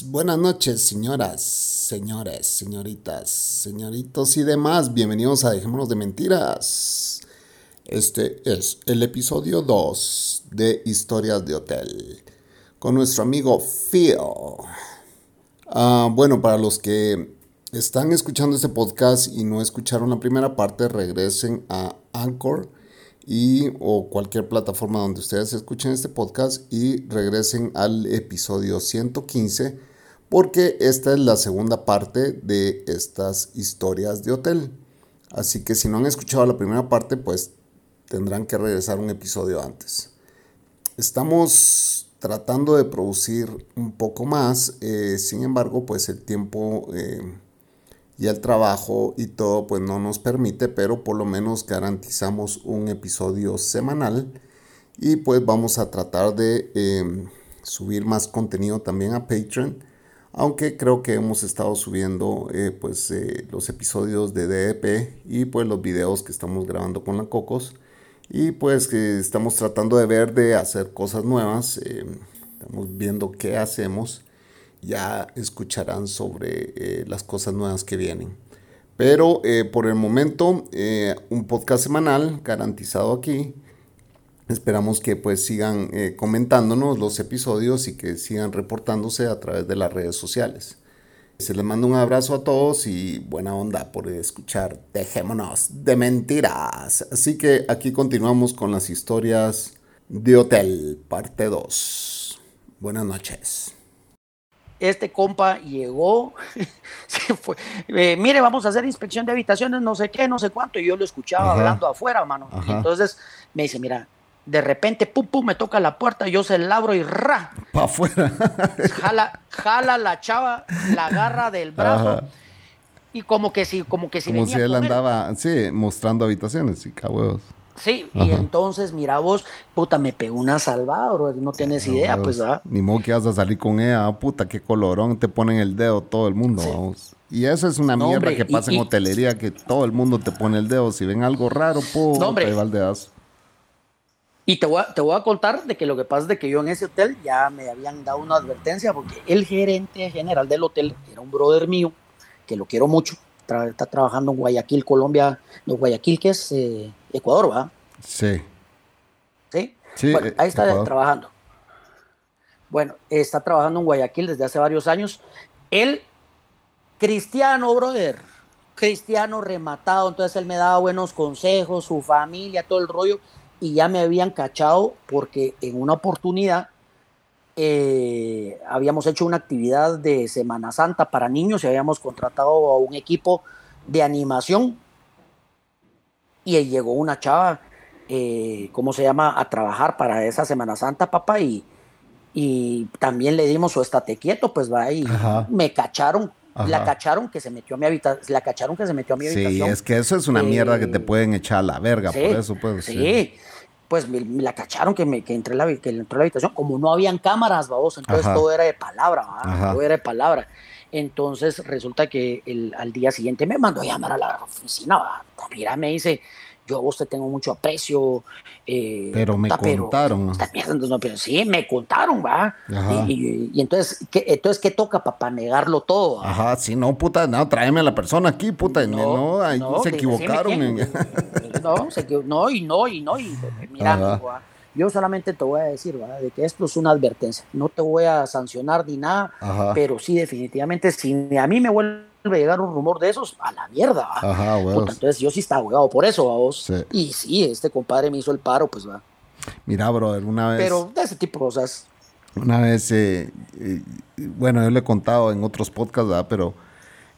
Buenas noches, señoras, señores, señoritas, señoritos y demás. Bienvenidos a Dejémonos de Mentiras. Este es el episodio 2 de Historias de Hotel con nuestro amigo Phil. Ah, bueno, para los que están escuchando este podcast y no escucharon la primera parte, regresen a Anchor y o cualquier plataforma donde ustedes escuchen este podcast y regresen al episodio 115 porque esta es la segunda parte de estas historias de hotel. Así que si no han escuchado la primera parte, pues tendrán que regresar un episodio antes. Estamos tratando de producir un poco más, eh, sin embargo, pues el tiempo eh, y el trabajo y todo pues no nos permite, pero por lo menos garantizamos un episodio semanal. Y pues vamos a tratar de em, subir más contenido también a Patreon, aunque creo que hemos estado subiendo eh, pues eh, los episodios de DEP y pues los videos que estamos grabando con la Cocos. Y pues que estamos tratando de ver de hacer cosas nuevas, em, estamos viendo qué hacemos ya escucharán sobre eh, las cosas nuevas que vienen. Pero eh, por el momento, eh, un podcast semanal garantizado aquí. Esperamos que pues sigan comentándonos los episodios y que sigan reportándose a través de las redes sociales. Se les manda un abrazo a todos y buena onda por escuchar Dejémonos de Mentiras. Así que aquí continuamos con las historias de Hotel, parte 2. Buenas noches este compa llegó, se fue, eh, mire, vamos a hacer inspección de habitaciones, no sé qué, no sé cuánto, y yo lo escuchaba hablando afuera, mano. entonces me dice, mira, de repente, pum, pum, me toca la puerta, yo se labro y ra. Para afuera. jala, jala la chava, la agarra del brazo. Y como que si, como que si Como si él andaba, sí, mostrando habitaciones, y cabos. Sí, y entonces, mira vos, puta, me pegó una salvada, bro, no tienes idea, pues, ¿verdad? Ni modo que vas a salir con ella, ah, puta, qué colorón, te ponen el dedo todo el mundo, vamos. Y eso es una mierda que pasa en hotelería, que todo el mundo te pone el dedo. Si ven algo raro, po, no, dedazo. Y te voy, a, te voy a contar de que lo que pasa es de que yo en ese hotel ya me habían dado una advertencia, porque el gerente general del hotel era un brother mío, que lo quiero mucho, está trabajando en Guayaquil, Colombia, no, Guayaquil, que es eh, Ecuador, ¿verdad? Sí. ¿Sí? bueno, eh, ahí está trabajando. Bueno, está trabajando en Guayaquil desde hace varios años. Él, cristiano, brother, cristiano rematado, entonces él me daba buenos consejos, su familia, todo el rollo, y ya me habían cachado porque en una oportunidad eh, habíamos hecho una actividad de Semana Santa para niños y habíamos contratado a un equipo de animación y llegó una chava, eh, ¿cómo se llama?, a trabajar para esa Semana Santa, papá, y, y también le dimos su estate quieto, pues va, y me cacharon. La cacharon que se metió a mi habitación, la cacharon que se metió a mi habitación. Sí, es que eso es una mierda que te eh, pueden echar a la verga, por eso pues. Sí, pues me, la cacharon que, me, que, entré la, que entró a la habitación, como no habían cámaras, vamos, entonces todo era de palabra, todo era de palabra. Entonces resulta que el, al día siguiente me mandó a llamar a la oficina. Mira, me dice, yo a vos te tengo mucho aprecio. Eh, pero me contaron. sí, me contaron, va. Y, entonces, ¿qué, entonces, ¿qué toca para negarlo todo? Ajá, si no, puta, no, tráeme a la persona aquí, puta. No, no, se equivocaron. no, se, no, y no, y no. Y mira, yo solamente te voy a decir, ¿va? de que esto es una advertencia. No te voy a sancionar ni nada, pero sí, definitivamente, si a mí me vuelve a llegar un rumor de esos, a la mierda. Ajá, entonces yo sí estaba abogado por eso, vos. Y sí, este compadre me hizo el paro, pues va. Mira, brother, una vez. Pero de ese tipo de cosas. Una vez, eh, eh, bueno, yo le he contado en otros podcasts, ¿verdad? Pero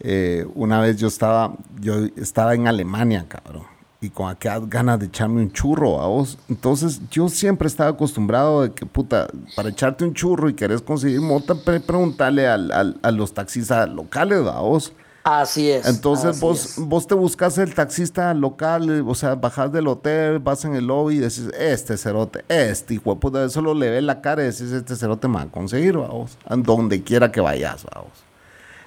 eh, una vez yo estaba, yo estaba en Alemania, cabrón, y con aquellas ganas de echarme un churro a vos. Entonces yo siempre estaba acostumbrado de que, puta, para echarte un churro y querés conseguir mota, preguntarle al, a los taxistas locales, a vos. Así es. Entonces vos, vos te buscas el taxista local, o sea, bajas del hotel, vas en el lobby y decís, este cerote, este hijo de puta, solo le ve la cara y decís, este cerote me va a conseguir, a donde quiera que vayas, vos.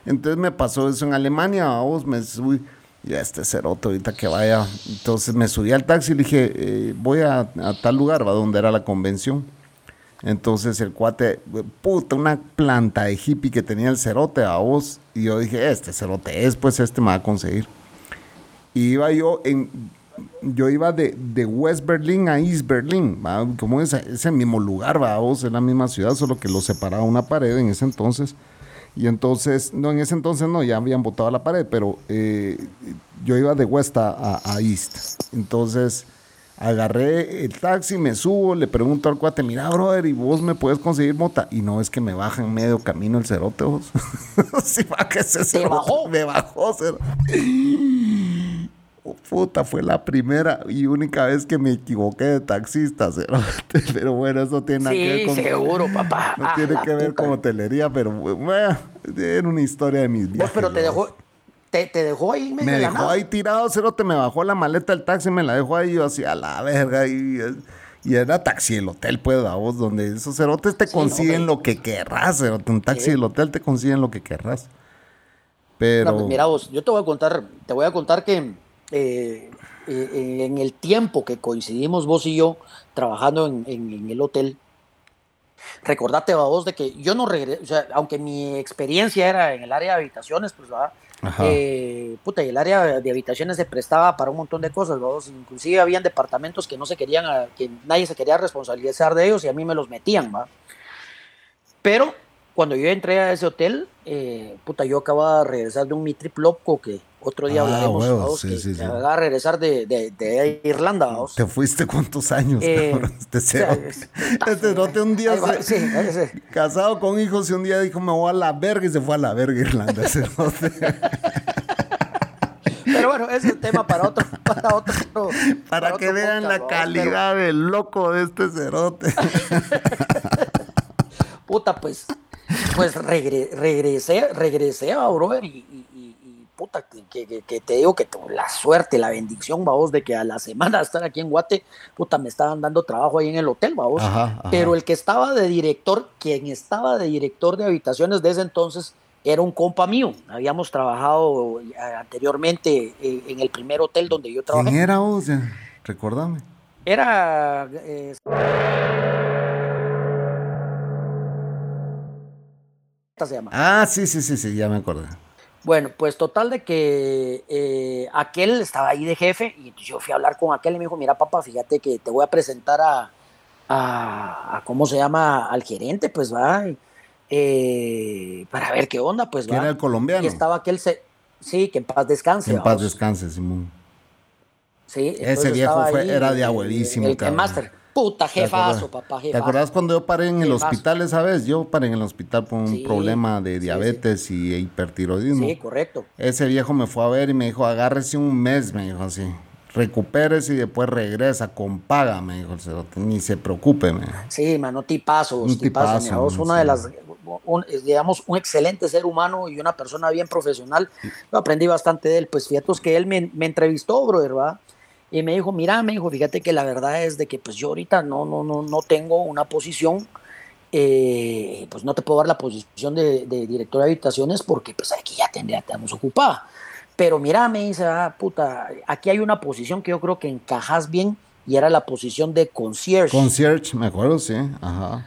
Entonces me pasó eso en Alemania, vos, me subí, ya este cerote ahorita que vaya. Entonces me subí al taxi y le dije, eh, voy a, a, tal lugar, va, donde era la convención. Entonces el cuate, puta, una planta de hippie que tenía el cerote a vos. Y yo dije, este cerote es, pues este me va a conseguir. Y iba yo en, yo iba de, de West Berlin a East Berlin, como es ese mismo lugar, va vos, en la misma ciudad, solo que lo separaba una pared en ese entonces. Y entonces, no, en ese entonces no, ya habían botado la pared, pero eh, yo iba de West a, a East. Entonces Agarré el taxi, me subo, le pregunto al cuate, mira, brother, ¿y vos me puedes conseguir mota? Y no es que me baja en medio camino el cerote, vos. sí, va que se ¿Te bajó? Me bajó, cerote. Puta, fue la primera y única vez que me equivoqué de taxista, cerote. Pero bueno, eso tiene nada que ver con... seguro, papá. No tiene que ver con hotelería, pero bueno, era una historia de mis viajes. pero te dejó te, dejó ahí Me dejó ahí tirado, cerote, me bajó la maleta del taxi, me la dejó ahí, yo así a la verga, y, y era taxi el hotel, pues, a vos, donde esos cerotes te consiguen lo que querrás, cerote, un taxi del hotel te consiguen lo que querrás. Pero... Pues mira vos, yo te voy a contar, te voy a contar que eh, eh, en el tiempo que coincidimos vos y yo trabajando en, en el hotel, recordate vos de que yo no regresé, o sea, aunque mi experiencia era en el área de habitaciones, pues, ¿verdad? Eh, puta, y el área de habitaciones se prestaba para un montón de cosas, inclusive habían departamentos que no se querían, que nadie se quería responsabilizar de ellos y a mí me los metían, ¿va? Pero cuando yo entré a ese hotel, eh, puta, yo acababa de regresar de un mi trip loco que otro día ah, hablaremos. sí, sí, a regresar de, de, Irlanda. ¿Te fuiste cuántos años? Eh, este este un día casado con hijos y un día dijo me voy a la verga y se fue a la verga Irlanda. Pero bueno, ese es el tema para otro. Para, otro, para, que vean la calidad del loco de este cerote. Puta, pues, pues regresé, regresé a y puta, que, que, te digo que la suerte, la bendición, vamos, de que a la semana de estar aquí en Guate, puta, me estaban dando trabajo ahí en el hotel, vamos. Pero el que estaba de director, quien estaba de director de habitaciones de ese entonces, era un compa mío. Habíamos trabajado eh, anteriormente eh, en el primer hotel donde yo trabajé. ¿Quién era vos? Recordame. Era... Eh, se llama. Ah, sí, sí, sí, sí, ya me acordé. Bueno, pues total de que eh, aquel estaba ahí de jefe y yo fui a hablar con aquel y me dijo, mira papá, fíjate que te voy a presentar a, a, ¿cómo se llama? Al gerente, pues va, eh, para ver qué onda, pues va. era el colombiano? Y estaba aquel, se, sí, que en paz descanse. En paz descanse, Simón. Sí. Ese viejo fue, era de abuelísimo. El, el master. Puta, jefazo, papá, jefazo. ¿Te acordás cuando yo paré en el hospital esa vez? Yo paré en el hospital por un problema de diabetes y hipertiroidismo. Sí, correcto. Ese viejo me fue a ver y me dijo, agárrese un mes, me dijo así. Recupérese y después regresa con paga, me dijo el Ni se preocupe, me Sí, mano, tipazo, un tipazo. una de las, digamos, un excelente ser humano y una persona bien profesional. Yo aprendí bastante de él. Pues fíjate que él me, me entrevistó, brother, ¿verdad? Y me dijo, mira, me dijo, fíjate que la verdad es de que pues yo ahorita no, no, no, no tengo una posición, eh, pues no te puedo dar la posición de, director de habitaciones porque pues aquí ya tendría, tenemos ocupada. Pero mira, me dice, ah, puta, aquí hay una posición que yo creo que encajas bien y era la posición de concierge. Concierge, me acuerdo, sí, ajá.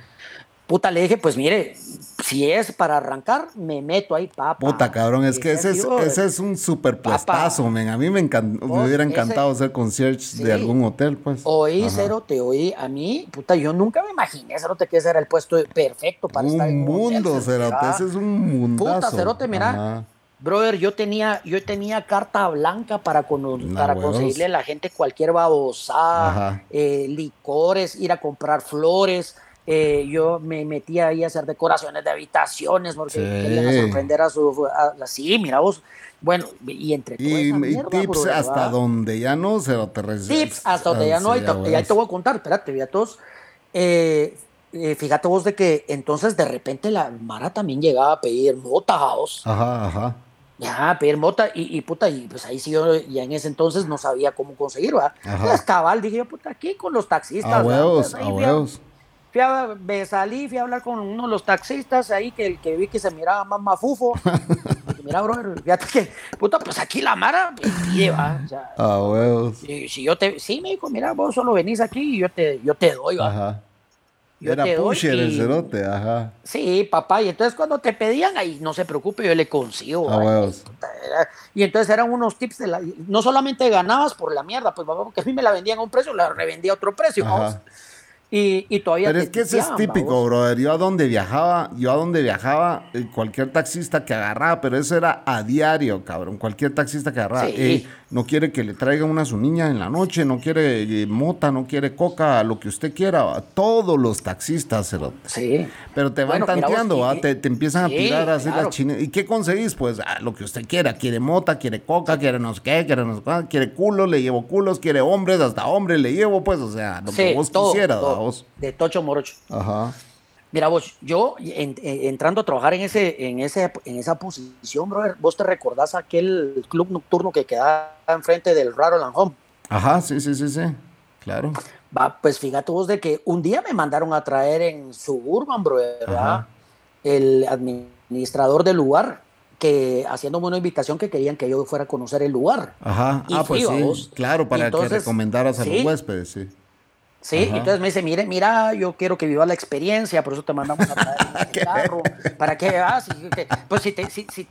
Puta, le dije, pues mire, si es para arrancar, me meto ahí, papá. Puta, cabrón, es que ese es, ese es un super puestazo, men. A mí me, me hubiera encantado ser concierge de algún hotel, pues. Oí, Cerote, oí. A mí, puta, yo nunca me imaginé, Cerote, que ese era el puesto perfecto para un estar en un mundo, Cerote, ese es un mundazo. Puta, Cerote, mira. Brother, yo tenía, yo tenía carta blanca para, para conseguirle a la gente cualquier babosada, eh, licores, ir a comprar flores. Eh, yo me metía ahí a hacer decoraciones de habitaciones porque querían sorprender a su. sí, mira vos. Bueno, y entre y, tips hasta donde ya no se lo te Tips hasta donde ya no. Y, ahí te voy a contar, espérate, ya todos. Eh, eh, fíjate vos de que entonces de repente la Mara también llegaba a pedir mota, Ajá, ajá. Ya, pedir mota y, y, puta, y pues ahí sí yo ya en ese entonces no sabía cómo conseguir, ¿verdad? Pues cabal, dije yo, puta, aquí con los taxistas. A huevos, a huevos. Fui a, me salí, fui a hablar con uno de los taxistas ahí que, que vi que se miraba más mafufo. mira, bro, fíjate que, puta, pues aquí la Mara me lleva. O sea, a huevos. Si, yo te, sí, me dijo, mira, vos solo venís aquí y yo te, yo te doy, ¿va? Ajá. Era pusher el cerote, ajá. Sí, papá, y entonces cuando te pedían, ahí no se preocupe, yo le consigo. y entonces eran unos tips de la. No solamente ganabas por la mierda, pues papá, porque a mí me la vendían a un precio, la revendía a otro precio. Y, y, todavía Pero es que eso es típico, brother. Yo a donde viajaba, yo a donde viajaba, eh, cualquier taxista que agarraba, pero eso era a diario, cabrón. Cualquier taxista que agarraba. No quiere que le traiga una a su niña en la noche, no quiere eh, mota, no quiere coca, lo que usted quiera. Todos los taxistas se lo. Sí. Pero te van tanteando, te, te, empiezan a tirar a hacer las chinas. ¿Y qué conseguís? Pues ah, lo que usted quiera. Quiere mota, quiere coca, quiere no sé qué, quiere no sé qué, quiere culo, le llevo culos, quiere hombres, hasta hombres le llevo, pues, o sea, lo que vos quisieras, de Tocho Morocho. Ajá. Mira vos, yo entrando a trabajar en ese, en ese, en esa posición, brother, vos te recordás aquel club nocturno que quedaba enfrente del Rattle and Home. Ajá, sí, sí, sí, sí, claro. Va, pues fíjate vos de que un día me mandaron a traer en Suburban, brother, el administrador del lugar, que haciéndome una invitación que querían que yo fuera a conocer el lugar. Ajá, ah, pues sí, claro, para que recomendaras a los huéspedes, sí. Sí, entonces me dice, mire, mira, yo quiero que vivas la experiencia, por eso te mandamos a traer un carro, para que veas, pues si, te, si, si,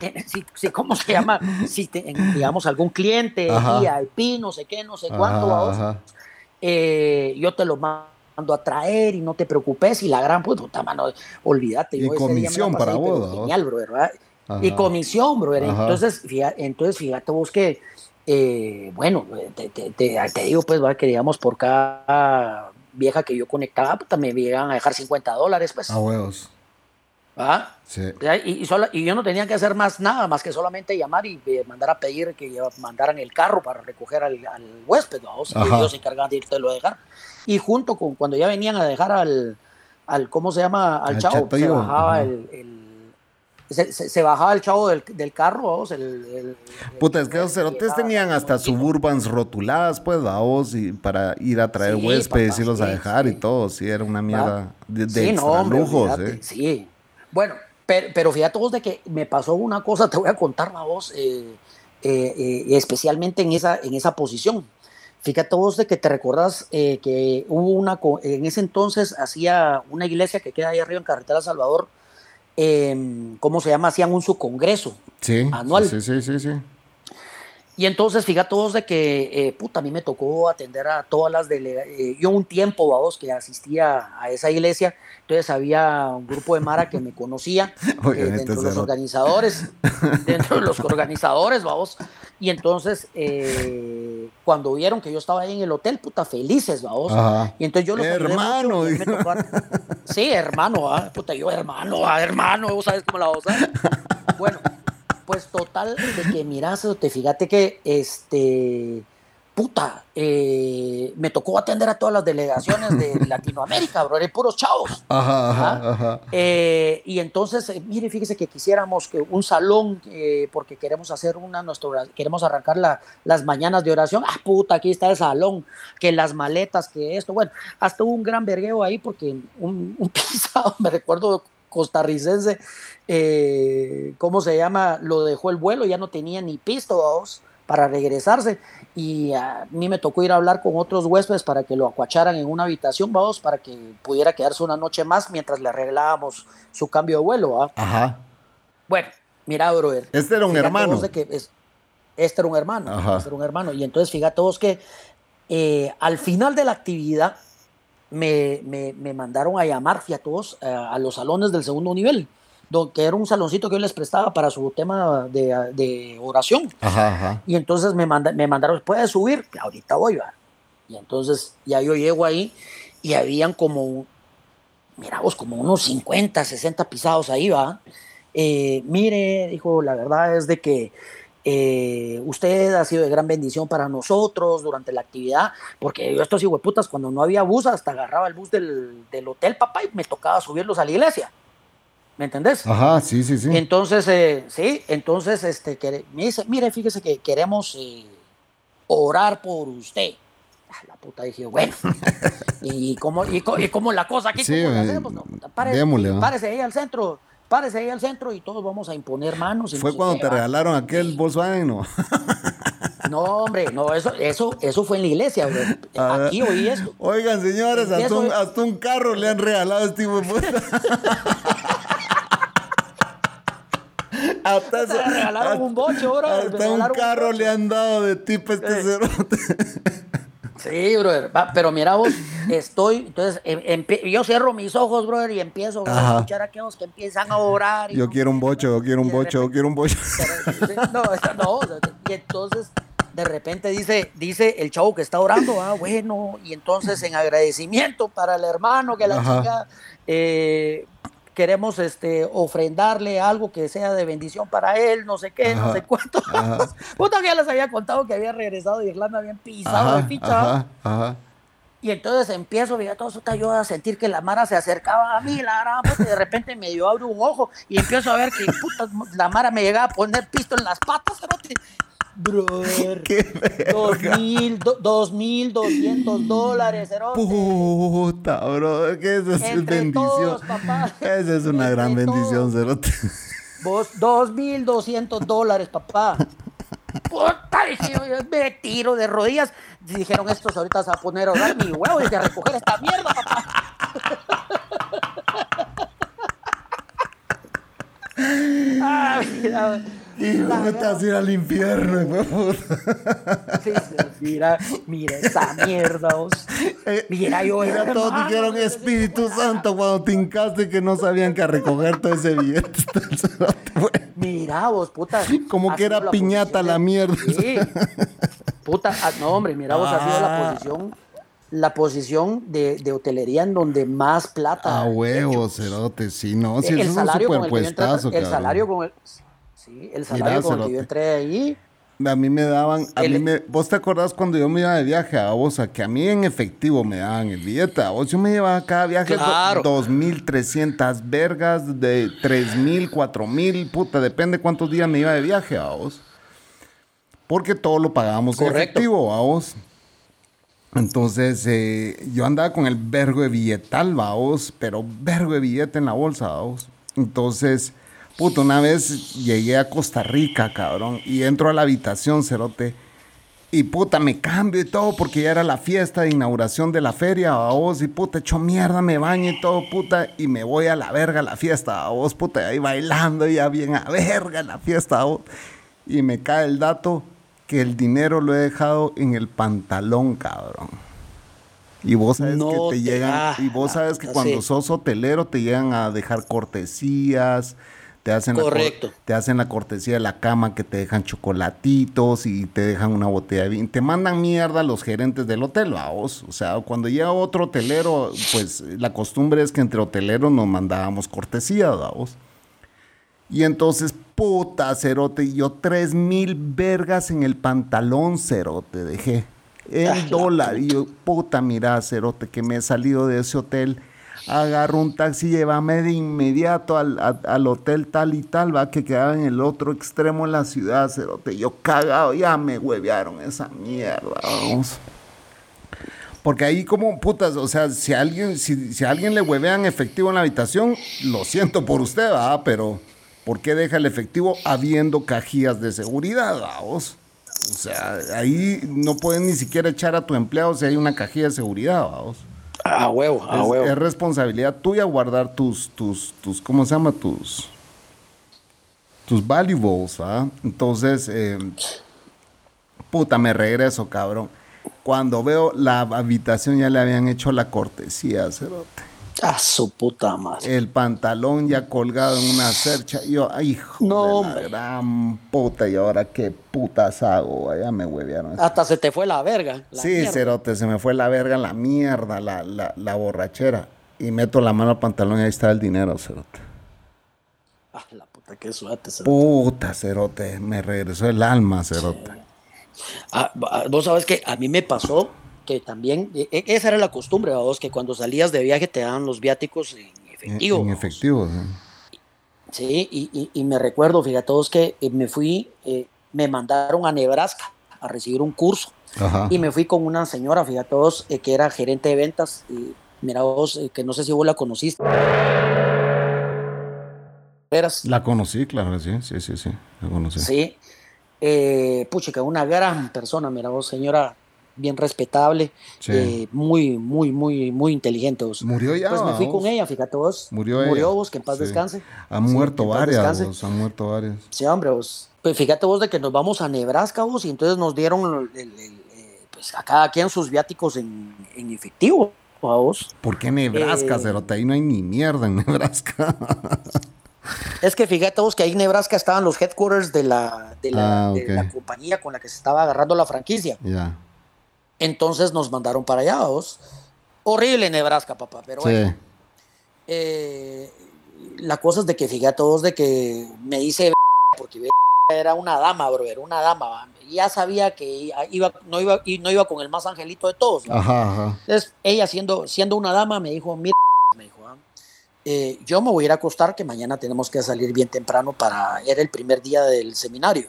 si, ¿cómo se llama? Si te, digamos algún cliente, VIP, no sé qué, no sé cuánto, eh, yo te lo mando a traer y no te preocupes, y la gran puta mano, olvídate. Y comisión para vos. Genial, bro, ¿verdad? Y comisión, bro, entonces, fíjate, entonces fíjate vos que eh, bueno, te, digo, pues, que digamos, por cada vieja que yo conectaba, pues, también me llegan a dejar 50 dólares, pues. A huevos. ¿Ah? Sí. Y, y, yo no tenía que hacer más nada, más que solamente llamar y eh, mandar a pedir que mandaran el carro para recoger al, huésped, vamos. Y ellos se encargaban de irte a dejar. Y junto con cuando ya venían a dejar al, al ¿cómo se llama? Al, chavo, se bajaba el se, bajaba el chavo del, carro, vamos, el, Puta, es que los cerotes tenían hasta suburbans rotuladas, pues, vamos, y para ir a traer huéspedes y los a dejar y todo, sí, era una mierda de, de lujos, eh. Sí, bueno, pero, fíjate vos de que me pasó una cosa, te voy a contar vos, eh, eh, especialmente en esa, en esa posición. Fíjate vos de que te recordás que hubo una, en ese entonces hacía una iglesia que queda ahí arriba en Carretera Salvador, Em, ¿cómo se llama? Hacían un subcongreso sí, anual. Sí, sí, sí, sí. Y entonces, fíjate todos de que, eh, puta, a mí me tocó atender a todas las delegaciones. Eh, yo un tiempo, vamos, que asistía a esa iglesia, entonces había un grupo de Mara que me conocía, eh, dentro de los organizadores, dentro de los organizadores, vamos. Y entonces, cuando vieron que yo estaba ahí en el hotel, puta, felices, vamos. Y entonces yo los Hermano. sí, hermano, ¿ah? puta, yo hermano, ¿ah? hermano, ¿vos sabes cómo la voz? Bueno, pues total, de que miras, te fíjate que este puta, eh, me tocó atender a todas las delegaciones de Latinoamérica, bro, eran puros chavos. Ajá, ajá, eh, y entonces, eh, mire, fíjese que quisiéramos que un salón, porque queremos hacer una, nuestro, queremos arrancar la, las mañanas de oración. Ah, puta, aquí está el salón, que las maletas, que esto, bueno, hasta hubo un gran vergueo ahí porque un, un pisado, me recuerdo costarricense, ¿cómo se llama? Lo dejó el vuelo, ya no tenía ni pisto para regresarse. Y a mí me tocó ir a hablar con otros huéspedes para que lo acuacharan en una habitación, vamos, para que pudiera quedarse una noche más mientras le arreglábamos su cambio de vuelo. Ajá. Bueno, mira, brother. Este era un hermano. que este era un hermano. Este era un hermano. Y entonces, fíjate todos que eh, al final de la actividad, me, me, mandaron a llamar, fíjate todos, a los salones del segundo nivel que era un saloncito que yo les prestaba para su tema de, oración. Y entonces me, me mandaron, ¿puedes subir? Ahorita voy, va. Y entonces ya yo llego ahí y habían como, mira vos, como unos 50, 60 pisados ahí, va. Eh, mire, dijo, la verdad es de que eh, usted ha sido de gran bendición para nosotros durante la actividad, porque yo estos putas cuando no había bus, hasta agarraba el bus del, del, hotel, papá, y me tocaba subirlos a la iglesia. ¿Me entendés? Ajá, sí, sí, sí. Entonces, eh, sí, entonces, este, me dice, mire, fíjese que queremos eh, orar por usted. Ah, la puta dije, bueno, ¿y cómo, y, cómo la cosa aquí? Sí, ¿cómo No, párese ahí al centro párese ahí al centro y todos vamos a imponer manos. fue cuando te regalaron aquel Volkswagen, ¿no? No, hombre, no, eso, eso, eso fue en la iglesia, ah, Aquí oí esto. Oigan, señores, hasta un, hasta un, carro le han regalado a este tipo de puta. Hasta le regalaron un boche, bro. Hasta un carro le han dado de tipo este eh. cerote. Sí, brother. pero mira vos, estoy, entonces, em, yo cierro mis ojos, brother, y empiezo a escuchar a aquellos que empiezan a orar. yo quiero un bocho, yo quiero un bocho, yo quiero un bocho. no, no, y entonces, de repente dice, dice el chavo que está orando, ah, bueno, y entonces en agradecimiento para el hermano que la chica, eh, queremos este, ofrendarle algo que sea de bendición para él, no sé qué, no sé cuánto. Puta ya les había contado que había regresado de Irlanda, habían pisado de ficha. Y entonces empiezo, a todo eso yo a sentir que la Mara se acercaba a mí, la gran y de repente me dio abre un ojo y empiezo a ver que puta, la Mara me llegaba a poner pisto en las patas, Brother. Dos mil, dos mil doscientos dólares, Puta, bro. Que eso es bendición. Esa es una gran bendición, Cerote. Vos, dos mil doscientos dólares, papá. Puta, me tiro de rodillas. Dijeron estos ahorita se a poner a orar mi huevo y a recoger esta mierda, papá. ah, mira. Y vete a ir al infierno, mira, mira esa mierda, eh, Mira, yo Mira, todos dijeron Espíritu Santo cuando te hincaste que no sabían que a recoger todo ese billete. mira, vos, puta. Como que era piñata la mierda. Sí. Puta, ah, no, hombre, mira, vos ha sido la ah. posición la posición de, de, hotelería en donde más plata. A huevos, cerote, sí, no, sí, el, salario es un superpuestazo, El salario con el el salario con que yo entré ahí. A mí me daban, a mí me, vos te acordás cuando yo me iba de viaje a vos, a que a mí en efectivo me daban el billete, a vos yo me llevaba cada viaje claro. 2.300 vergas, de 3.000, 4.000, puta, depende cuántos días me iba de viaje a vos. Porque todo lo pagábamos en efectivo a vos. Entonces, eh, yo andaba con el vergo de billetal, vos, pero vergo de billete en la bolsa, vos. Entonces, Puta, una vez llegué a Costa Rica, cabrón, y entro a la habitación, cerote. Y puta, me cambio y todo porque ya era la fiesta de inauguración de la feria, a vos, y puta, echo mierda, me baño y todo, puta, y me voy a la verga a la fiesta, a vos, puta, ahí bailando ya bien a verga la fiesta, a vos. Y me cae el dato que el dinero lo he dejado en el pantalón, cabrón. Y vos sabes que te, llegan, y vos sabes que cuando sos hotelero te llegan a dejar cortesías, te hacen, Correcto. La, te hacen la cortesía de la cama que te dejan chocolatitos y te dejan una botella de vino. Te mandan mierda los gerentes del hotel, vos. O sea, cuando llega otro hotelero, pues la costumbre es que entre hoteleros nos mandábamos cortesía, vos. Y entonces, puta, cerote, yo tres mil vergas en el pantalón, cerote, dejé. El dólar. Y yo, puta, mira, cerote, que me he salido de ese hotel agarro un taxi, llévame de inmediato al, hotel tal y tal, va, que quedaba en el otro extremo de la ciudad, cerote. Yo cagado, ya me huevearon esa mierda, vamos. Porque ahí como putas, o sea, si alguien, si, si alguien le huevean efectivo en la habitación, lo siento por usted, va, pero ¿por qué deja el efectivo habiendo cajillas de seguridad, vamos? O sea, ahí no pueden ni siquiera echar a tu empleado si hay una cajilla de seguridad, vamos. A huevo, a huevo. Es responsabilidad tuya guardar tus, tus, tus, ¿cómo se llama? Tus, tus valuables, ¿ah? Entonces, eh, puta, me regreso, cabrón. Cuando veo la habitación ya le habían hecho la cortesía, cerote. A su puta madre. El pantalón ya colgado en una cercha. Yo, ay, hijo no, de la gran puta. Y ahora qué putas hago. Ya me huevearon. Hasta se te fue la verga. sí, cerote, se me fue la verga, la mierda, la, la, borrachera. Y meto la mano al pantalón y ahí está el dinero, cerote. Ah, la puta, qué suerte, cerote. Puta, cerote. Me regresó el alma, cerote. Ah, vos sabes que a mí me pasó que también, e, e, esa era la costumbre, vos, que cuando salías de viaje te daban los viáticos en efectivo. En, efectivo, Sí, y, y, me recuerdo, fíjate todos que eh, me fui, eh, me mandaron a Nebraska a recibir un curso. Y me fui con una señora, fíjate todos, eh, que era gerente de ventas. Y mira vos, que no sé si vos la conociste. Eras. La conocí, claro, sí, sí, sí, sí, la conocí. Sí, eh, pucha, una gran persona, mira vos, señora bien respetable, eh, muy, muy, muy, muy inteligente. Murió ya. Pues me fui con ella, fíjate vos. Murió, Murió vos, que en paz descanse. Han muerto varias, vos, han muerto varias. Sí, hombre, vos. Pues fíjate vos de que nos vamos a Nebraska, vos, y entonces nos dieron eh, pues a cada quien sus viáticos en, en efectivo, vos. ¿Por qué Nebraska, eh, Ahí no hay ni mierda en Nebraska. Es que fíjate vos que ahí en Nebraska estaban los headquarters de la, de la, ah, compañía con la que se estaba agarrando la franquicia. Ya. Entonces nos mandaron para allá, vos. Horrible Nebraska, papá, pero bueno. Eh, la cosa es de que fíjate vos de que me dice porque era una dama, bro, era una dama. Ya sabía que iba, no, iba, no iba con el más angelito de todos. Entonces, ella siendo, siendo una dama me dijo, mira, me dijo, ah, eh, yo me voy a ir a acostar que mañana tenemos que salir bien temprano para, era el primer día del seminario.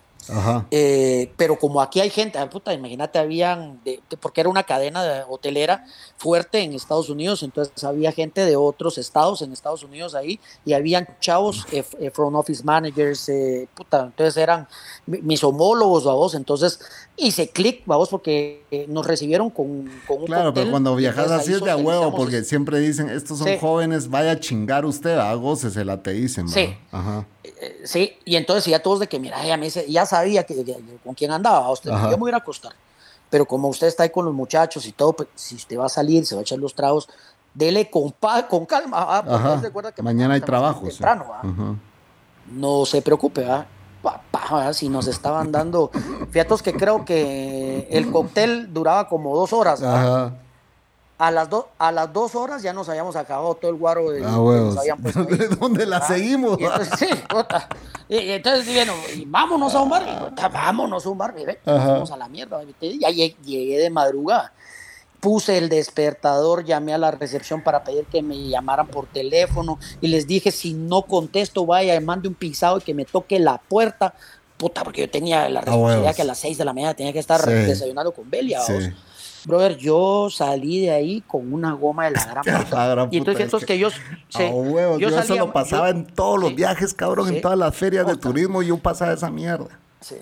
Eh, pero como aquí hay gente, ah, puta, imagínate, habían, porque era una cadena hotelera fuerte en Estados Unidos, entonces había gente de otros estados en Estados Unidos ahí y habían chavos, eh, eh, front office managers, puta, entonces eran mis homólogos, vamos, entonces hice clic, vamos, porque nos recibieron con, un Claro, pero cuando viajas así es de a huevo, porque siempre dicen, estos son jóvenes, vaya a chingar usted, a se la te dicen. Sí. Sí, y entonces ya todos de que, mira, ya me dice, ya sabía que, con quién andaba, usted, yo me voy a ir a acostar. Pero como usted está ahí con los muchachos y todo, pues, si usted va a salir, se va a echar los tragos, dele con, con calma. Ah, que mañana hay trabajo. Temprano, No se preocupe, si nos estaban dando. Fíjate que creo que el cóctel duraba como dos horas. Ajá a las, a las dos horas ya nos habíamos acabado todo el guaro de, ah, nos habían puesto ¿Dónde la ah, seguimos? Y entonces, sí, Y, entonces, bueno, y vámonos a un bar. vámonos a un bar, vamos a la mierda. Ya llegué de madrugada. Puse el despertador, llamé a la recepción para pedir que me llamaran por teléfono y les dije, si no contesto, vaya, mande un pisado y que me toque la puerta. Puta, porque yo tenía la ah, responsabilidad que a las seis de la mañana tenía que estar desayunando con Belia. Sí. Brother, yo salí de ahí con una goma de la gran puta. y entonces es que, ellos... yo, yo eso lo pasaba en todos los viajes, cabrón, en todas las ferias de turismo, yo pasaba esa mierda. Sí.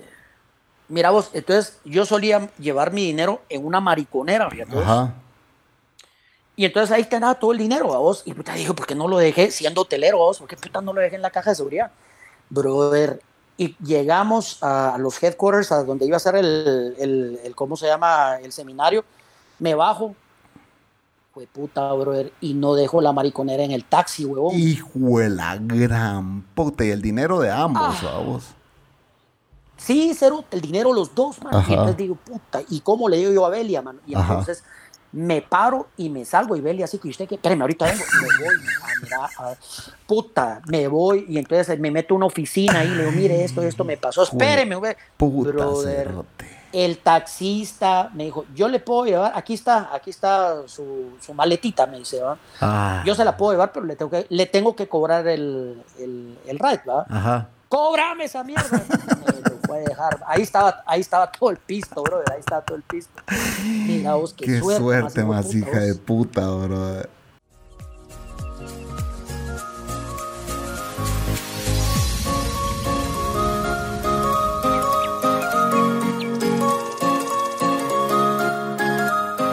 Mira vos, entonces yo solía llevar mi dinero en una mariconera, fíjate. Ajá. Y entonces ahí tenía todo el dinero, a vos. Y puta, dijo, ¿por qué no lo dejé siendo hotelero, a vos? ¿Por qué puta no lo dejé en la caja de seguridad? Brother, y llegamos a los headquarters, a donde iba a ser el, el, ¿cómo se llama? El seminario. Me bajo, fue puta, brother, y no dejo la mariconera en el taxi, huevón. Hijo de la gran puta, y el dinero de ambos, ah. vamos. Sí, cero, el dinero los dos, man. Y entonces digo, puta, ¿y cómo le digo yo a Belia, man? Y entonces me paro y me salgo y Beli así que usted que, espérame, ahorita vengo, me voy a mirar, puta, me voy y entonces me meto a una oficina y le digo, mire esto, esto me pasó, espéreme, güey. Brother, el taxista me dijo, yo le puedo llevar, aquí está, aquí está su, su maletita, me dice, ¿va? Ah. Yo se la puedo llevar, pero le tengo que, le tengo que cobrar el, el, el ride, ¿va? Ajá. ¡Cóbrame esa mierda! dejar. Ahí estaba, ahí estaba todo el pisto, bro. Ahí estaba todo el pisto. Mira vos, qué, qué suerte, más, hija de puta, bro.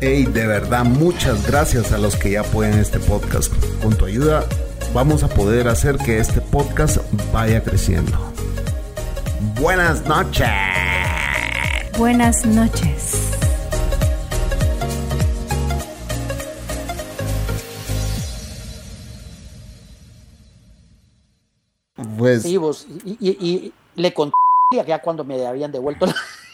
Hey, de verdad, muchas gracias a los que ya pueden este podcast. Con tu ayuda vamos a poder hacer que este podcast vaya creciendo. Buenas noches. Buenas noches. Pues, y, le conté ya cuando me habían devuelto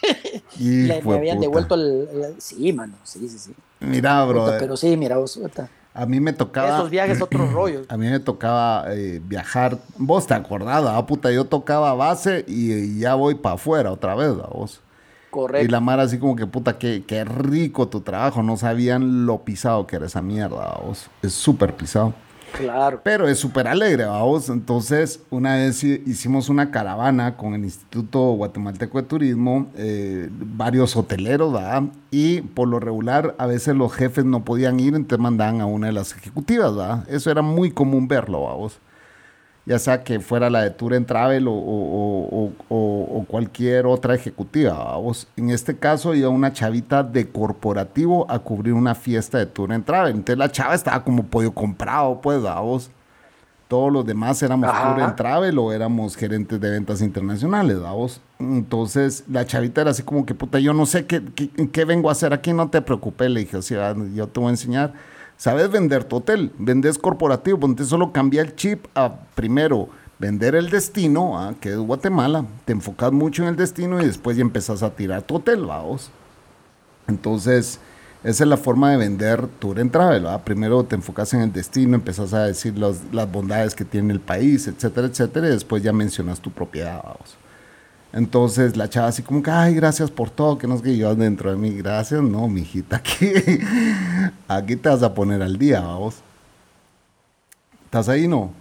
le, me habían devuelto el, sí mano sí sí sí mira bro pero sí mira vos a mí me tocaba esos viajes otros rollos a mí me tocaba eh, viajar vos te acordás ah puta yo tocaba base y, ya voy para afuera otra vez vos Correcto. Y la mar así como que puta, qué, qué rico tu trabajo. No sabían lo pisado que era esa mierda, vos. Es súper pisado. Claro. Pero es súper alegre, vamos. Entonces, una vez hicimos una caravana con el Instituto Guatemalteco de Turismo, eh, varios hoteleros, ¿verdad? Y por lo regular, a veces los jefes no podían ir, entonces mandaban a una de las ejecutivas, ¿verdad? Eso era muy común verlo, vamos ya sea que fuera la de Tour and Travel o, cualquier otra ejecutiva. En este caso iba una chavita de corporativo a cubrir una fiesta de Tour and Travel. Entonces la chava estaba como pollo comprado, pues, vos. Todos los demás éramos Tour and Travel o éramos gerentes de ventas internacionales, vos. Entonces la chavita era así como que, puta, yo no sé qué, qué, vengo a hacer aquí, no te preocupes. Le dije, o sea, yo te voy a enseñar sabes vender tu hotel, vendes corporativo, ponte solo cambia el chip a primero vender el destino, ¿ah? que es Guatemala, te enfocas mucho en el destino y después ya empezás a tirar tu hotel, vamos. Entonces, esa es la forma de vender Tour en Travel, Primero te enfocas en el destino, empezás a decir las bondades que tiene el país, etcétera, etcétera, y después ya mencionas tu propiedad, vamos. Entonces la chava así como que, ay, gracias por todo, que no es que yo dentro de mí, gracias, no, mijita, aquí, aquí te vas a poner al día, vamos. ¿Estás ahí, no?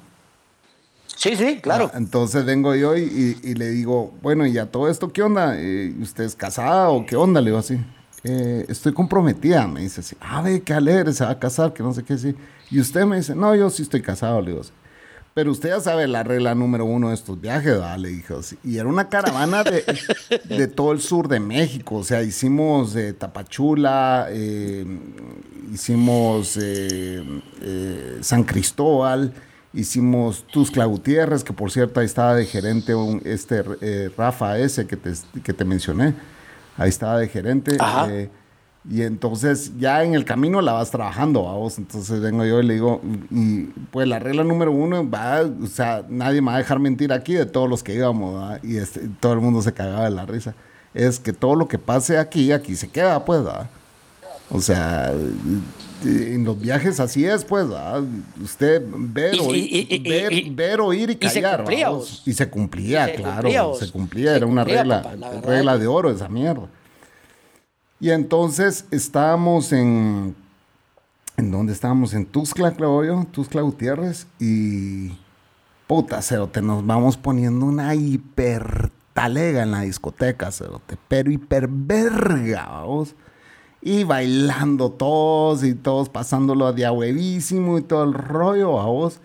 Sí, sí, claro. Ah, entonces vengo yo y, le digo, bueno, ¿y a todo esto qué onda? Eh, ¿Usted es casada o qué onda? Le digo así. Eh, estoy comprometida, me dice así. Ah, ve, qué alegre, se va a casar, que no sé qué, sí. Y usted me dice, no, yo sí estoy casado, le digo así. Pero usted ya sabe la regla número uno de estos viajes, ¿verdad? Le dijo. Y era una caravana de, de, todo el sur de México. O sea, hicimos eh, Tapachula, eh, hicimos eh, San Cristóbal, hicimos Tuzcla Gutiérrez, que por cierto ahí estaba de gerente un, este Rafa ese que te, que te mencioné. Ahí estaba de gerente. Ajá. Y entonces ya en el camino la vas trabajando, vamos. Entonces vengo yo y le digo, y pues la regla número uno va, o sea, nadie me va a dejar mentir aquí de todos los que íbamos, y este, todo el mundo se cagaba de la risa. Es que todo lo que pase aquí, aquí se queda, pues, ¿verdad? O sea, en los viajes así es, pues, ¿verdad? Usted ver, oír, ver, oír y callar, y se cumplía, claro, se cumplía, era una regla, regla de oro esa mierda. Y entonces estábamos en. ¿En dónde estábamos? En Tuxtla, creo yo, Tuxtla Gutiérrez. Y. Puta, Cerote, nos vamos poniendo una hiper talega en la discoteca, Cerote. Pero hiper verga, vamos. Y bailando todos y todos pasándolo de a huevísimo y todo el rollo, vamos.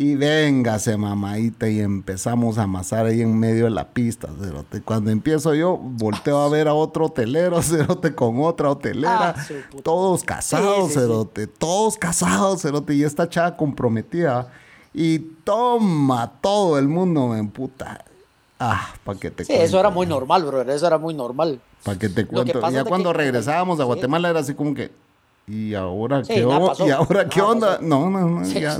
Y véngase, mamadita, y empezamos a amasar ahí en medio de la pista, cerote. Cuando empiezo yo, volteo a ver a otro hotelero, cerote, con otra hotelera. Ah, todos casados, cerote. Todos casados, cerote. Y esta chava comprometida. Y toma, todo el mundo me emputa. Ah, para que te Sí, eso era muy normal, bro. Eso era muy normal. Para que te cuento. ya cuando regresábamos a Guatemala era así como que ¿Y ahora, qué, ¿Y ahora qué onda? No, no, no, ya,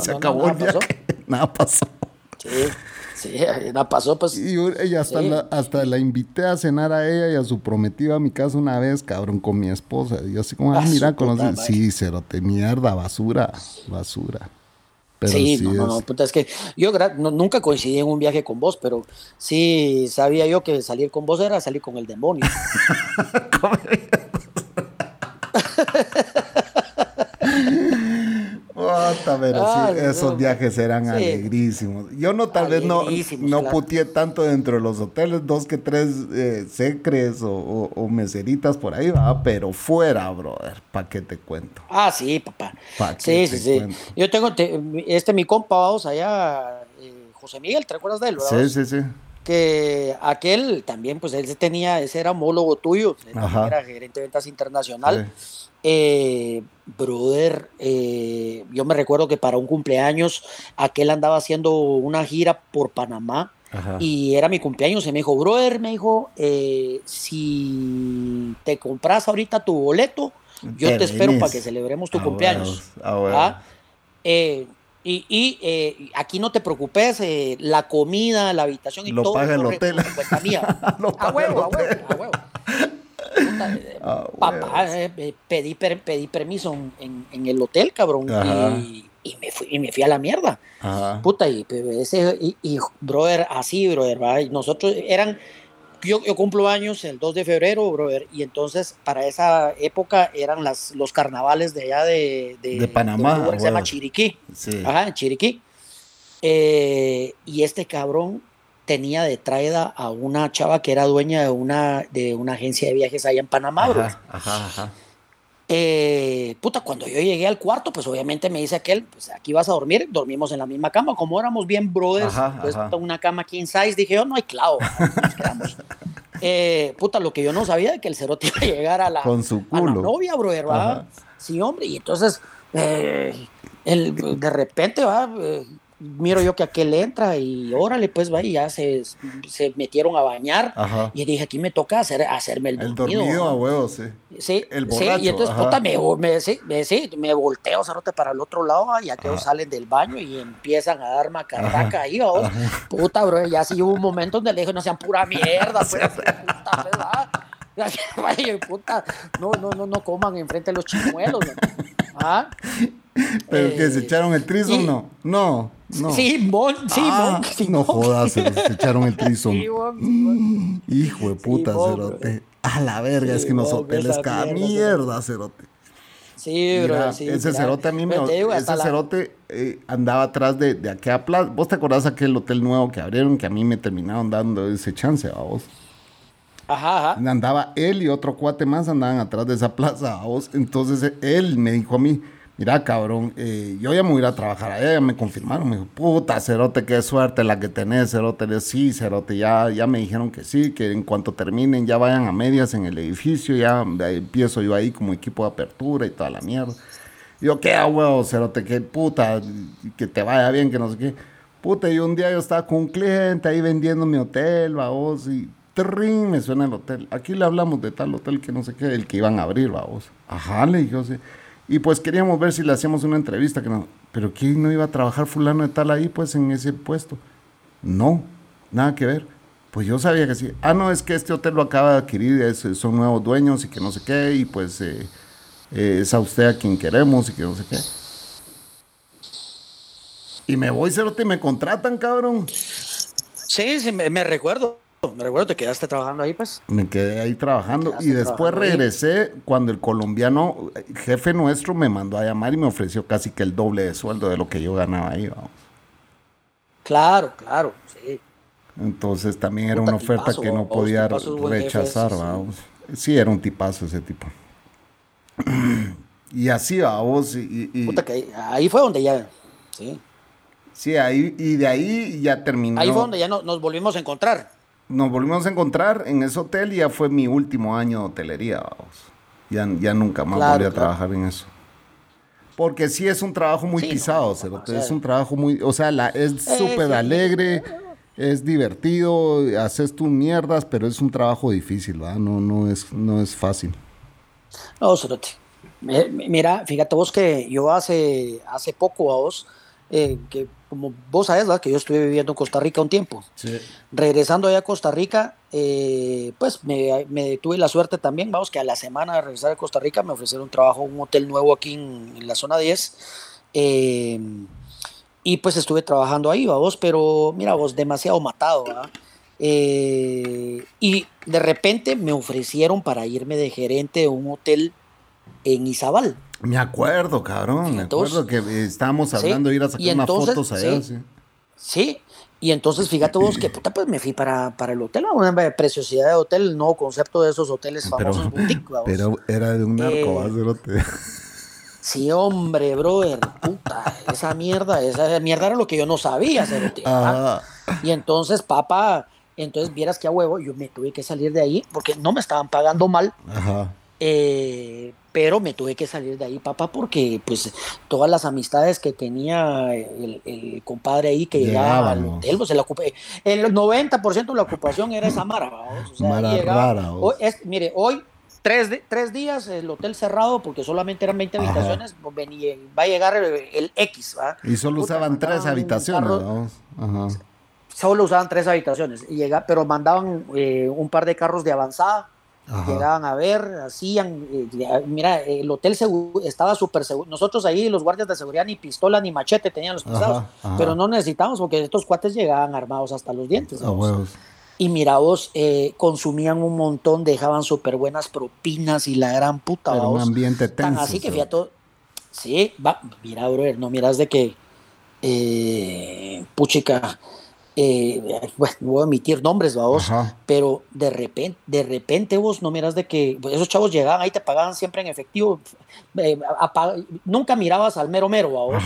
se acabó el viaje. Nada pasó. Sí, sí, nada pasó, pues. Y ella hasta, la, hasta la invité a cenar a ella y a su prometida a mi casa una vez, cabrón, con mi esposa. Y yo así como, ah, mira, conoces. Sí, cerote, mierda, basura, basura. sí, no, no, no, puta, es que yo nunca coincidí en un viaje con vos, pero sí sabía yo que salir con vos era salir con el demonio. pero sí, esos viajes eran alegrísimos. Yo no, tal vez no, no putié tanto dentro de los hoteles, dos que tres eh, secres o, meseritas por ahí, va, pero fuera, brother, ¿para qué te cuento? Ah, sí, papá. Sí, sí, sí. Yo tengo, este mi compa, vamos allá, eh, José Miguel, ¿te recuerdas de él? Sí, sí, sí que aquel también, pues él tenía, ese era homólogo tuyo, era gerente de ventas internacional. Eh, brother, eh, yo me recuerdo que para un cumpleaños aquel andaba haciendo una gira por Panamá y era mi cumpleaños y me dijo, brother, me dijo, eh, si te compras ahorita tu boleto, yo te, espero para que celebremos tu ah, cumpleaños. ¿Ah? Y, y eh, aquí no te preocupes, eh, la comida, la habitación y lo todo. Paga el hotel. Mía. a huevo, a huevo, a huevo. Ah, papá, eh, pedí, pedí permiso en, en, el hotel, cabrón, y, y, me fui, y me fui a la mierda. Ajá. Puta, y, ese, y, y, brother, así, brother, ¿va? nosotros eran yo, yo, cumplo años el 2 de febrero, brother, y entonces para esa época eran las, los carnavales de allá de, de, Panamá. se llama Chiriquí. Sí. Ajá, Chiriquí. Eh, y este cabrón tenía de traída a una chava que era dueña de una, de una agencia de viajes allá en Panamá, ajá, ajá, ajá. Eh, puta, cuando yo llegué al cuarto, pues obviamente me dice aquel, pues aquí vas a dormir, dormimos en la misma cama, como éramos bien brothers, pues, una cama king size, dije yo, no hay clavo, eh, puta, lo que yo no sabía de que el cerote iba a llegar a la, Con su A la novia, brother, ¿va? Sí, hombre, y entonces, eh, de repente, va, miro yo que aquel entra y órale, pues va, y ya se, se metieron a bañar. Y dije, aquí me toca hacer, hacerme el, el dormido. a huevo, sí. Sí, el borracho, sí, y entonces, puta, me, me, sí, me, sí, me volteo, cerote, para el otro lado, y aquellos salen del baño y empiezan a dar macarraca ahí, vamos. Puta, bro, ya sí hubo un momento donde le dije, no sean pura mierda, pues, puta, ¿verdad? puta, no, no, no, no coman enfrente de los chimuelos. ¿Ah? ¿Pero que se eh, echaron el trizo? No, no, no. Sí, bon, sí, ah, No jodas, se, echaron el trizo. Hijo de puta, cerote. A la verga, es que nos hoteles cada mierda, cerote. Sí, bro, sí, ese cerote a mí me... ese cerote eh, andaba atrás de, de aquella plaza. ¿Vos te acordás de aquel hotel nuevo que abrieron que a mí me terminaron dando ese chance a vos? Ajá, ajá. Andaba él y otro cuate más andaban atrás de esa plaza a vos. Entonces él me dijo a mí mira, cabrón, eh, yo ya me voy a ir a trabajar allá, ya me confirmaron, me dijo, puta, Cerote, qué suerte la que tenés, Cerote, sí, Cerote, ya, ya me dijeron que sí, que en cuanto terminen ya vayan a medias en el edificio, ya empiezo yo ahí como equipo de apertura y toda la mierda. yo, qué a huevo, Cerote, qué puta, que te vaya bien, que no sé qué. Puta, y un día yo estaba con un cliente ahí vendiendo mi hotel, vos, y trin, me suena el hotel. Aquí le hablamos de tal hotel que no sé qué, el que iban a abrir, vos. Ajá, le dije, sí. Y pues queríamos ver si le hacíamos una entrevista, que no, pero ¿quién no iba a trabajar fulano de tal ahí, pues en ese puesto? No, nada que ver. Pues yo sabía que sí. Ah, no, es que este hotel lo acaba de adquirir, son nuevos dueños y que no sé qué, y pues eh, eh, es a usted a quien queremos y que no sé qué. Y me voy, cerote, y me contratan, cabrón. Sí, sí, me recuerdo. Me recuerdo, te quedaste trabajando ahí, pues. Me quedé ahí trabajando y después regresé cuando el colombiano, jefe nuestro, me mandó a llamar y me ofreció casi que el doble de sueldo de lo que yo ganaba ahí, vamos. Claro, claro, sí. Entonces también era una oferta que no podía rechazar, vamos. Sí, era un tipazo ese tipo. y así, vamos. Y, y, Puta que ahí, fue donde ya, sí. Sí, ahí, y de ahí ya terminó. Ahí fue donde ya nos volvimos a encontrar nos volvimos a encontrar en ese hotel y ya fue mi último año de hotelería. Vamos. Ya, ya nunca más volví a trabajar en eso. Porque sí es un trabajo muy pisado, es un trabajo muy, o sea, la, es súper alegre, es divertido, haces tus mierdas, pero es un trabajo difícil, ¿verdad? No, no, es, no es fácil. No, Cerote. Mira, fíjate vos que yo hace, hace poco a vos, eh, que como vos sabés, que yo estuve viviendo en Costa Rica un tiempo. Regresando allá a Costa Rica, eh, pues me, tuve la suerte también, vamos, que a la semana de regresar a Costa Rica me ofrecieron trabajo en un hotel nuevo aquí en, la zona 10. Eh, y pues estuve trabajando ahí, vos, pero mira, vos, demasiado matado, eh, y de repente me ofrecieron para irme de gerente de un hotel en Izabal. Me acuerdo, cabrón, me acuerdo que estábamos hablando de ir a sacar unas fotos allá. Sí, sí. Y entonces, fíjate vos que puta, pues me fui para, para el hotel, una preciosidad de hotel, el nuevo concepto de esos hoteles famosos pero, Pero era de un narco, eh, hotel. Sí, hombre, brother, puta, esa mierda, esa mierda era lo que yo no sabía hacer. Y entonces, papá, entonces vieras que a huevo, yo me tuve que salir de ahí porque no me estaban pagando mal. Ajá. Eh, pero me tuve que salir de ahí, papá, porque pues todas las amistades que tenía el, compadre ahí que llegaba al hotel, pues el, el 90% de la ocupación era esa mara, o sea, llegaba, mire, hoy tres, tres días el hotel cerrado porque solamente eran 20 habitaciones, pues, venía, va a llegar el, X, ¿va? Y solo usaban tres habitaciones, Solo usaban tres habitaciones, y llega, pero mandaban eh, un par de carros de avanzada Llegaban a ver, hacían, eh, mira, el hotel estaba súper seguro. Nosotros ahí, los guardias de seguridad, ni pistola ni machete tenían los pisados, pero no necesitamos porque estos cuates llegaban armados hasta los dientes. y mira vos, eh, consumían un montón, dejaban súper buenas propinas y la gran puta. Pero un ambiente tenso. así que fíjate, sí, va, mira, brother, no miras de que, eh, puchica, eh, bueno, voy a emitir nombres, vos, pero de repente, de repente vos no miras de que pues, esos chavos llegaban ahí, te pagaban siempre en efectivo, eh, nunca mirabas al mero mero, vos,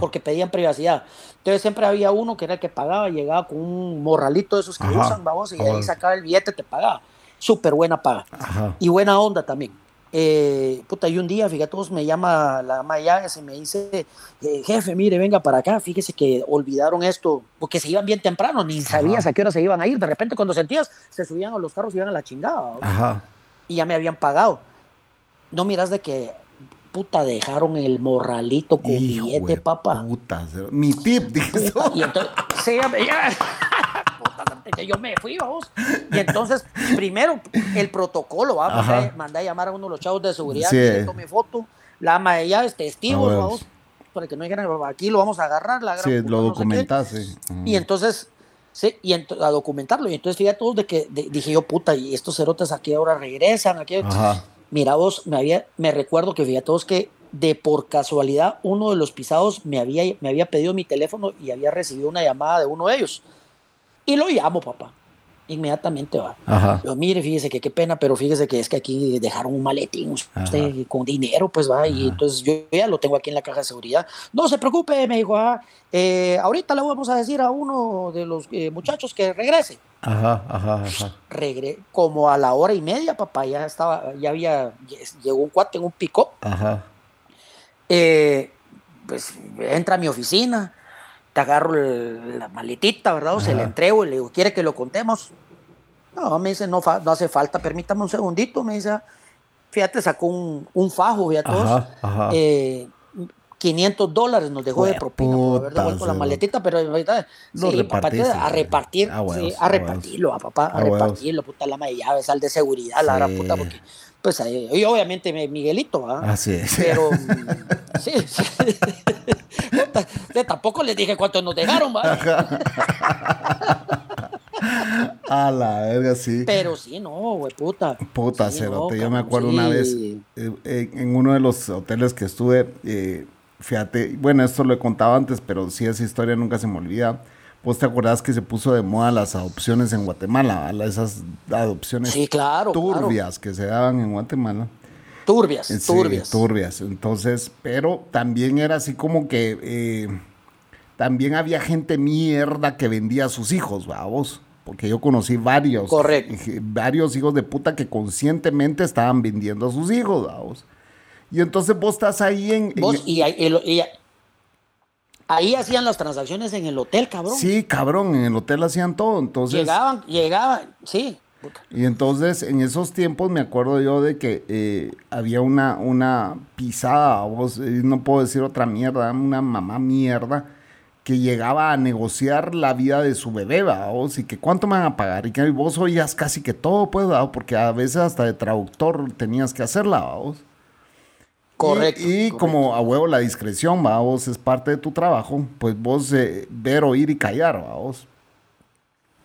porque pedían privacidad. Entonces siempre había uno que era el que pagaba, llegaba con un morralito de esos que usan, vos, y ahí sacaba el billete, te pagaba. Súper buena paga. Y buena onda también. Eh, puta, y un día, fíjate, me llama la ama y me dice, eh, jefe, mire, venga para acá, fíjese que olvidaron esto, porque se iban bien temprano, ni sabías a qué hora se iban a ir, de repente cuando sentías, se subían a los carros y iban a la chingada, y ya me habían pagado. No miras de que, puta, dejaron el morralito con billete, papá. Puta, mi tip, dije Y entonces, sí, ya, que yo me fui, vamos. Y entonces, primero, el protocolo, ¿va? Mandé, a llamar a uno de los chavos de seguridad que tome foto. La ama de llaves, testigos, ah, vamos. Para que no dijeran, aquí lo vamos a agarrar. La sí, lo documentaste. Y entonces, sí, y a documentarlo. Y entonces, fíjate todos de que dije yo, puta, y estos cerotes aquí ahora regresan. Aquí. Mira, vos, me, había, me recuerdo que fíjate todos que de por casualidad uno de los pisados me había, me había pedido mi teléfono y había recibido una llamada de uno de ellos. Y lo llamo, papá. Inmediatamente va. Yo, mire, fíjese que qué pena, pero fíjese que es que aquí dejaron un maletín usted con dinero, pues va. Y entonces yo ya lo tengo aquí en la caja de seguridad. No se preocupe, me dijo, ah, eh, ahorita le vamos a decir a uno de los eh, muchachos que regrese. Ajá, ajá, ajá. Regre como a la hora y media, papá, ya estaba, ya había, llegó un cuate en un pico. Ajá. Eh, pues entra a mi oficina agarro la maletita, ¿verdad? O se la entrego y le digo, ¿quiere que lo contemos? No, me dice, no, no hace falta, permítame un segundito, me dice, fíjate, sacó un, un fajo, fíjate, eh, 500 dólares nos dejó de propina por haber devuelto la maletita, pero ahorita sí, papá, a repartir, ah, a repartirlo, a papá, a ah, repartirlo, puta la de llaves, al de seguridad, la gran puta, porque pues ahí, y obviamente Miguelito, ¿verdad? Así es. Pero sí, sí. tampoco les dije cuánto nos dejaron, ¿verdad? A la verga, sí. Pero sí, no, güey, puta. Puta, cerote. Yo me acuerdo una vez eh, eh, en uno de los hoteles que estuve, eh, fíjate, bueno, esto lo he contado antes, pero sí, esa historia nunca se me olvida ¿Vos te acordás que se puso de moda las adopciones en Guatemala? Esas adopciones turbias que se daban en Guatemala. Turbias, sí, turbias. Turbias. Entonces, pero también era así como que eh, también había gente mierda que vendía a sus hijos, vos. Porque yo conocí varios. Correcto. Varios hijos de puta que conscientemente estaban vendiendo a sus hijos, vos. Y entonces vos estás ahí en. ¿Vos? y, y, Ahí hacían las transacciones en el hotel, cabrón. Sí, cabrón, en el hotel hacían todo, entonces... Llegaban, llegaban, sí. Y entonces, en esos tiempos me acuerdo yo de que eh, había una, una pisada, vos, eh, no puedo decir otra mierda, una mamá mierda, que llegaba a negociar la vida de su bebé, vos, y que cuánto me van a pagar, y que vos oías casi que todo, pues, porque a veces hasta de traductor tenías que hacerla, vos. Correcto. Y, como a huevo la discreción, va, vos es parte de tu trabajo, pues vos eh, ver, oír y callar, va, vos.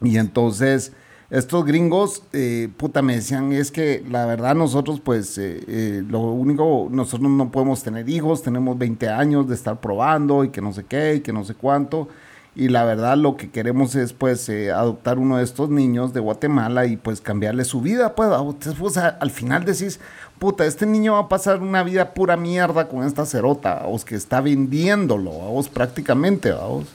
Y entonces, estos gringos, eh, puta, me decían, es que la verdad nosotros, pues, eh, eh, lo único, nosotros no podemos tener hijos, tenemos 20 años de estar probando y que no sé qué y que no sé cuánto. Y la verdad lo que queremos es, pues, adoptar uno de estos niños de Guatemala y, pues, cambiarle su vida, pues, pues al final decís, puta, este niño va a pasar una vida pura mierda con esta cerota, vos, que está vendiéndolo, vos, prácticamente, vos.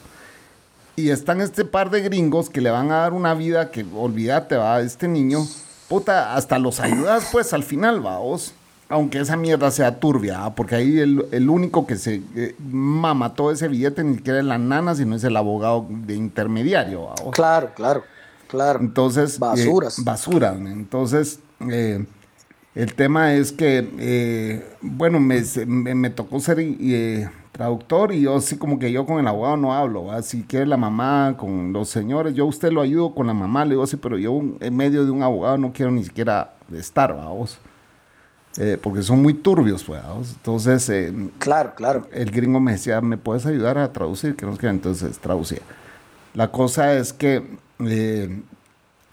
Y están este par de gringos que le van a dar una vida que, olvídate, va, este niño, puta, hasta los ayudas pues al final, va, vos. Aunque esa mierda sea turbia, porque ahí el, único que se eh, mama todo ese billete ni siquiera es la nana, sino es el abogado de intermediario. ¿va? Claro, claro, claro. Entonces. Eh, Basuras. basura. Entonces, eh, el tema es que, bueno, me, me, tocó ser traductor y yo sí como que yo con el abogado no hablo, así que la mamá con los señores, yo a usted lo ayudo con la mamá, le digo sí, pero yo en medio de un abogado no quiero ni siquiera estar, vamos. Eh, porque son muy turbios, pues, Entonces, eh, claro, claro. El gringo me decía, ¿me puedes ayudar a traducir? Que no entonces traducía. La cosa es que eh,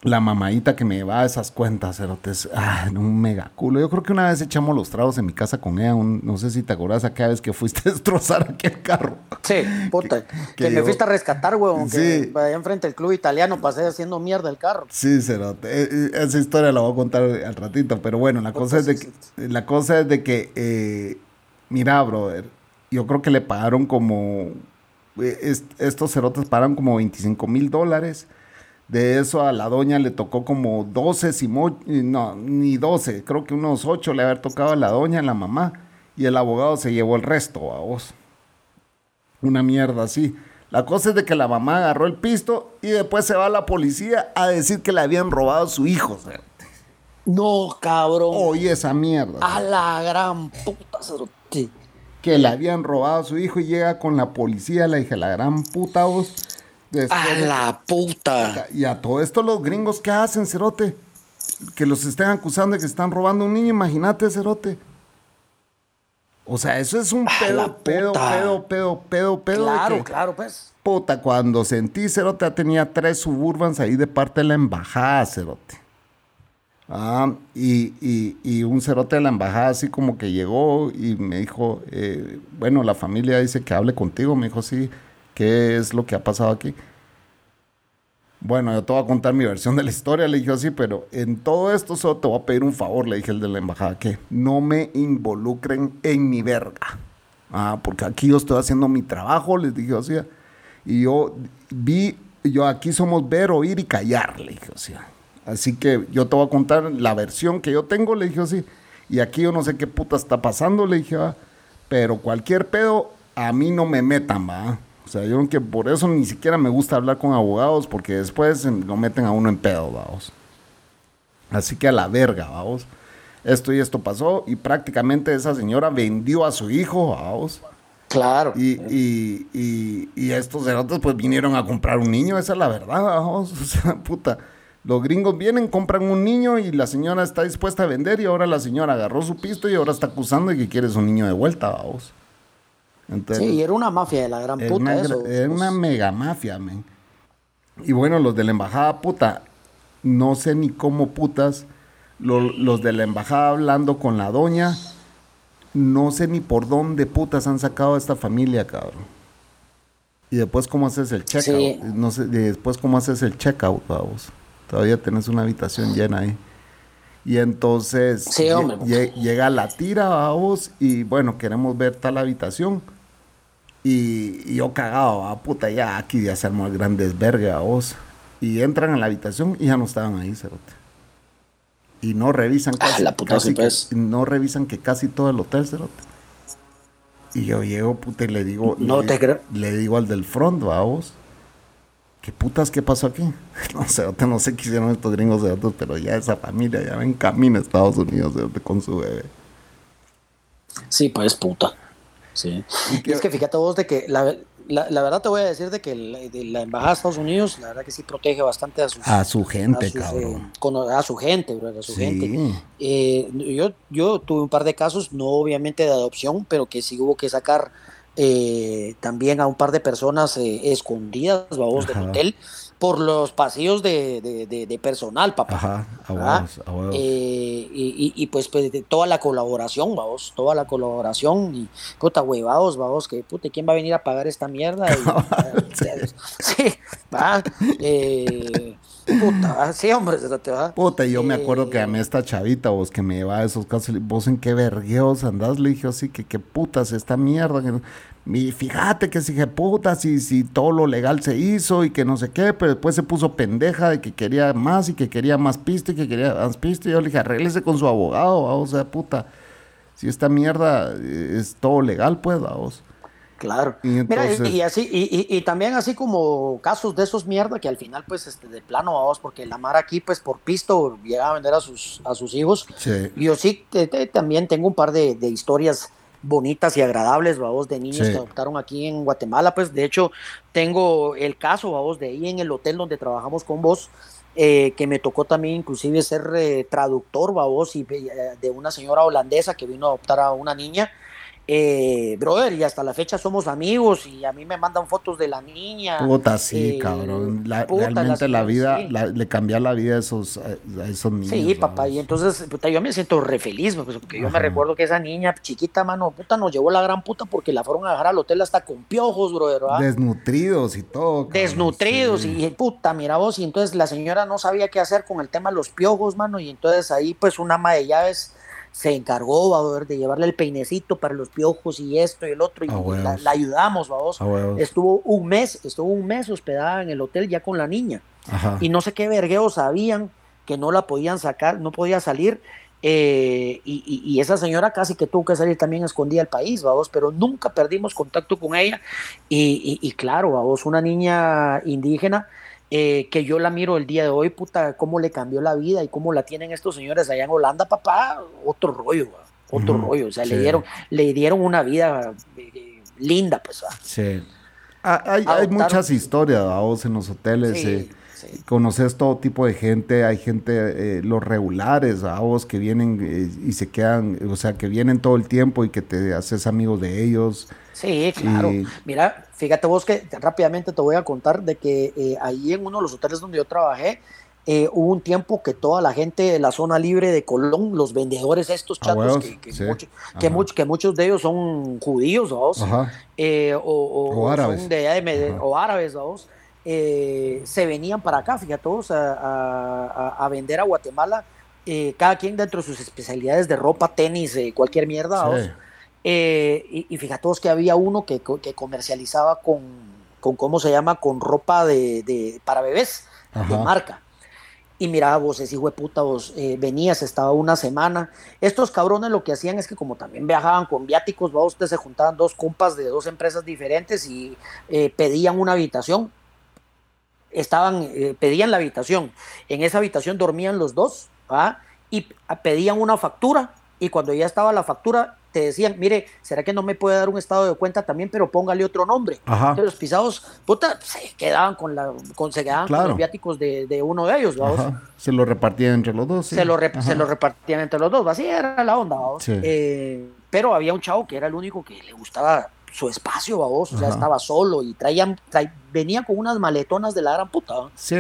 la mamadita que me llevaba esas cuentas, cerotes, ah, un mega culo. Yo creo que una vez echamos los tragos en mi casa con ella, no sé si te acordás aquella vez que fuiste a destrozar aquel carro. Sí, puta, que, me fuiste a rescatar, weón, sí. que allá enfrente del club italiano pasé haciendo mierda el carro. Sí, cerote, e, e, esa historia la voy a contar al ratito, pero bueno, la cosa es de que, la cosa es de que, eh, mira, brother, yo creo que le pagaron como, eh, estos cerotes pagaron como 25 mil dólares de eso a la doña le tocó como 12, no, ni 12, creo que unos 8 le haber tocado a la doña, a la mamá, y el abogado se llevó el resto a vos. Una mierda así. La cosa es de que la mamá agarró el pisto y después se va a la policía a decir que le habían robado a su hijo. No, cabrón. Oye, esa mierda. A la gran puta. Que le habían robado a su hijo y llega con la policía, le dije, la gran puta vos a la puta. Y a todo esto los gringos, ¿qué hacen, Cerote? Que los estén acusando de que están robando un niño, imagínate, Cerote. O sea, eso es un pedo, pedo, pedo, pedo, pedo, pedo. Claro, claro, pues. Puta, cuando sentí, Cerote, tenía tres suburbans ahí de parte de la embajada, Cerote. Ah, y, y, un cerote de la embajada así como que llegó y me dijo, eh, bueno, la familia dice que hable contigo. Me dijo, sí, ¿Qué es lo que ha pasado aquí? Bueno, yo te voy a contar mi versión de la historia, le dije así, pero en todo esto solo te voy a pedir un favor, le dije el de la embajada, que no me involucren en mi verga. Ah, porque aquí yo estoy haciendo mi trabajo, les dije así. Y yo vi, yo aquí somos ver, oír y callar, le dije así. Así que yo te voy a contar la versión que yo tengo, le dije así. Y aquí yo no sé qué puta está pasando, le dije, pero cualquier pedo, a mí no me metan, va. O sea, yo creo que por eso ni siquiera me gusta hablar con abogados, porque después lo meten a uno en pedo, vamos. Así que a la verga, vamos. Esto y esto pasó, y prácticamente esa señora vendió a su hijo, vamos. Claro. Y, y, y, estos cerotes pues vinieron a comprar un niño, esa es la verdad, vamos. O sea, puta. Los gringos vienen, compran un niño y la señora está dispuesta a vender y ahora la señora agarró su pisto y ahora está acusando de que quiere su niño de vuelta, vamos sí, era una mafia de la gran puta eso. Era una mega mafia, men. Y bueno, los de la embajada puta, no sé ni cómo putas, los de la embajada hablando con la doña, no sé ni por dónde putas han sacado a esta familia, cabrón. Y después cómo haces el checkout. No sé, después cómo haces el checkout, vamos. Todavía tenés una habitación llena ahí. Y entonces llega la tira, vamos, y bueno, queremos ver tal habitación y, yo cagado, a ah, puta, ya aquí ya se armó el gran desvergue a vos. Y entran a la habitación y ya no estaban ahí, cerote. Y no revisan ah, casi, la puta que, no revisan que casi todo el hotel, cerote. Y yo llego, puta, y le digo, no le, te le digo al del front, a vos. ¿Qué putas qué pasó aquí? No sé, no sé qué hicieron estos gringos de otros, pero ya esa familia ya ven camino a Estados Unidos con su bebé. Sí, pues puta. Sí. Y es que fíjate vos de que la, la, verdad te voy a decir de que la, de la embajada de Estados Unidos, la verdad que sí protege bastante a, sus, a su gente, cabrón. Eh, a su gente, bro, a su gente. Eh, yo, yo tuve un par de casos, no obviamente de adopción, pero que sí hubo que sacar eh, también a un par de personas eh, escondidas, vamos, del hotel por los pasillos de, personal, papá. Ajá, eh, y, pues, pues toda la colaboración, vamos, toda la colaboración y puta huevados, vamos, que puta, ¿quién va a venir a pagar esta mierda? sí, va. Eh, Puta, sí, hombre, se va. Puta, yo me acuerdo que a mí esta chavita, vos que me llevaba a esos casos, vos en qué vergueos andás, le dije así, que qué putas esta mierda. Y fíjate que si que puta, si, si todo lo legal se hizo y que no sé qué, pero después se puso pendeja de que quería más y que quería más pista y que quería más pista. Y yo le dije, arréglese con su abogado, o sea, puta, si esta mierda es todo legal, pues, vos. Claro. Y Mira, y, así, y, también así como casos de esos mierda que al final, pues, este, de plano, vamos, porque la Mar aquí, pues, por pisto, llega a vender a sus, a sus hijos. Sí. Yo sí también tengo un par de, historias bonitas y agradables, vamos, de niños que adoptaron aquí en Guatemala. Pues, de hecho, tengo el caso, vamos, de ahí en el hotel donde trabajamos con vos. Eh, que me tocó también inclusive ser eh, traductor, vos, y eh, de una señora holandesa que vino a adoptar a una niña eh, brother, y hasta la fecha somos amigos y a mí me mandan fotos de la niña. Puta, sí, eh, cabrón. realmente la, vida, le cambia la vida a esos, esos niños. Sí, papá, y entonces, puta, yo me siento re feliz, pues, porque yo me recuerdo que esa niña chiquita, mano, puta, nos llevó la gran puta porque la fueron a dejar al hotel hasta con piojos, brother. Desnutridos y todo. Desnutridos, y puta, mira vos, y entonces la señora no sabía qué hacer con el tema de los piojos, mano, y entonces ahí, pues, una ama de llaves se encargó de llevarle el peinecito para los piojos y esto y el otro y la, ayudamos vamos estuvo un mes estuvo un mes hospedada en el hotel ya con la niña. Y no sé qué vergueos sabían que no la podían sacar no podía salir eh, y, esa señora casi que tuvo que salir también escondida del país, vamos, pero nunca perdimos contacto con ella. Y, y claro, vamos, una niña indígena eh, que yo la miro el día de hoy, puta, cómo le cambió la vida y cómo la tienen estos señores allá en Holanda, papá, otro rollo, otro rollo, o sea, le dieron, le dieron una vida eh, linda, pues. Sí. Ah, hay, muchas historias, vos, en los hoteles. Eh, conoces todo tipo de gente, hay gente, los regulares, vos, que vienen y se quedan, o sea, que vienen todo el tiempo y que te haces amigos de ellos. Sí, claro. Mira, fíjate vos que rápidamente te voy a contar de que eh, ahí en uno de los hoteles donde yo trabajé, eh, hubo un tiempo que toda la gente de la zona libre de Colón, los vendedores estos ah, chatos, que, que, que, muchos de ellos son judíos. Eh, o, árabes, de, o árabes se venían para acá, fíjate todos a, a, vender a Guatemala, cada quien dentro de sus especialidades de ropa, tenis, cualquier mierda, ¿vos? Eh, y, fíjate que había uno que, comercializaba con, con, ¿cómo se llama? Con ropa de, para bebés, de marca. Y mira, vos, ese hijo de puta, vos eh, venías, estaba una semana. Estos cabrones lo que hacían es que como también viajaban con viáticos, vos, ustedes se juntaban dos compas de dos empresas diferentes y eh, pedían una habitación. Estaban, pedían la habitación. En esa habitación dormían los dos, Y pedían una factura. Y cuando ya estaba la factura, te decían, mire, ¿será que no me puede dar un estado de cuenta también, pero póngale otro nombre? Entonces los pisados, puta, se quedaban con la, con, se quedaban con los viáticos de, uno de ellos. Se lo repartían entre los dos. Se, lo se lo repartían entre los dos, así era la onda, ¿vamos? Eh, pero había un chavo que era el único que le gustaba su espacio, vos, o sea, estaba solo y traían, venía con unas maletonas de la gran puta. Sí.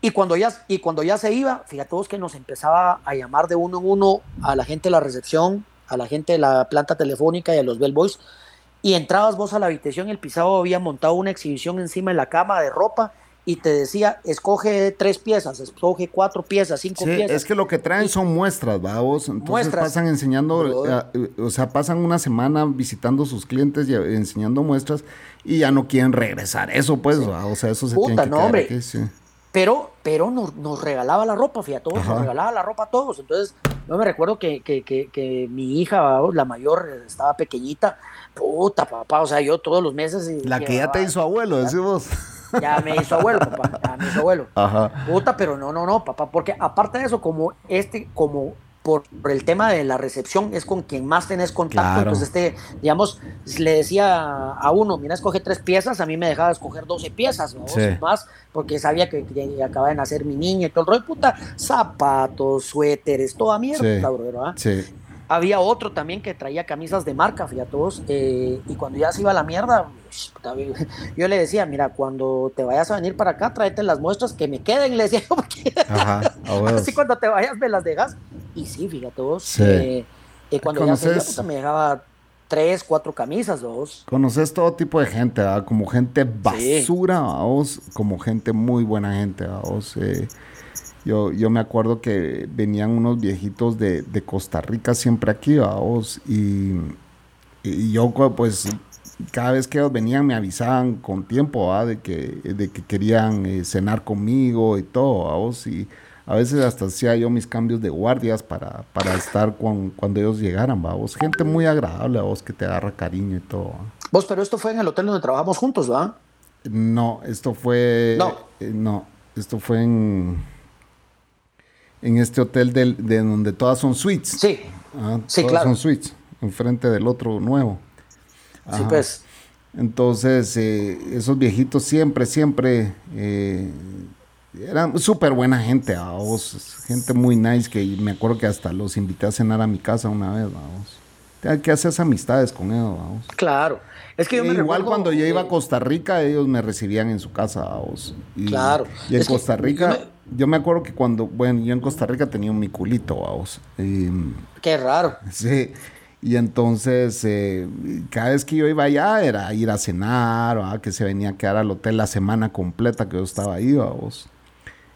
Y cuando, ya, y cuando ya se iba, fíjate todos que nos empezaba a llamar de uno en uno a la gente de la recepción, a la gente de la planta telefónica y a los bellboys, y entrabas vos a la habitación, el pisado había montado una exhibición encima de la cama de ropa y te decía, escoge tres piezas, escoge cuatro piezas, cinco sí, piezas. Es que lo que traen son muestras, vos Entonces muestras. pasan enseñando, eh, o sea, pasan una semana visitando sus clientes y enseñando muestras y ya no quieren regresar. Eso pues, o sea, eso se tiene que no, hombre. sí. Pero, pero nos, nos, regalaba la ropa, fíjate, todos, nos regalaba la ropa a todos. Entonces, yo me recuerdo que, que, que, mi hija, la mayor, estaba pequeñita. Puta, papá, o sea, yo todos los meses. La que ya te hizo abuelo, decimos. Ya me hizo abuelo, papá, ya me hizo abuelo. Ajá. Puta, pero no, no, no, papá, porque aparte de eso, como este, como por, el tema de la recepción es con quien más tenés contacto. Entonces, este, digamos, le decía a uno, mira, escoge tres piezas, a mí me dejaba escoger 12 piezas, ¿no? Más, porque sabía que, acaba de nacer mi niña y todo el rollo, puta, zapatos, suéteres, toda mierda, sí. ¿verdad? Sí. Había otro también que traía camisas de marca, fíjate todos, eh, y cuando ya se iba a la mierda, yo le decía, mira, cuando te vayas a venir para acá, tráete las muestras que me queden, le decía, porque así cuando te vayas me las dejas. Y sí, fíjate vos, eh, cuando ya se iba, me dejaba tres, cuatro camisas, dos. Conoces todo tipo de gente, como gente basura, vos, como gente muy buena gente, vos. Eh, yo, yo me acuerdo que venían unos viejitos de, Costa Rica siempre aquí, vamos, y, y, yo pues cada vez que ellos venían me avisaban con tiempo, de que, de que querían eh, cenar conmigo y todo, vamos, y a veces hasta hacía yo mis cambios de guardias para, para estar con, cuando ellos llegaran, vamos, gente muy agradable, vos que te agarra cariño y todo. Vos, pero esto fue en el hotel donde trabajamos juntos, ¿va? No, esto fue... No. Eh, no, esto fue en en este hotel de donde todas son suites. Sí. Ah, sí, todas son suites, enfrente del otro nuevo. Sí, pues. Entonces, eh, esos viejitos siempre, siempre eh, eran súper buena gente, vos, gente muy nice que me acuerdo que hasta los invité a cenar a mi casa una vez, vamos. Que haces amistades con ellos, vamos. Claro. Es que yo me Igual cuando yo iba a Costa Rica, ellos me recibían en su casa, vos. claro. Y en Costa Rica yo me acuerdo que cuando, bueno, yo en Costa Rica tenía un mi culito, vamos. Qué raro. Sí. Y entonces, eh, cada vez que yo iba allá era ir a cenar, o que se venía a quedar al hotel la semana completa que yo estaba ahí, vamos.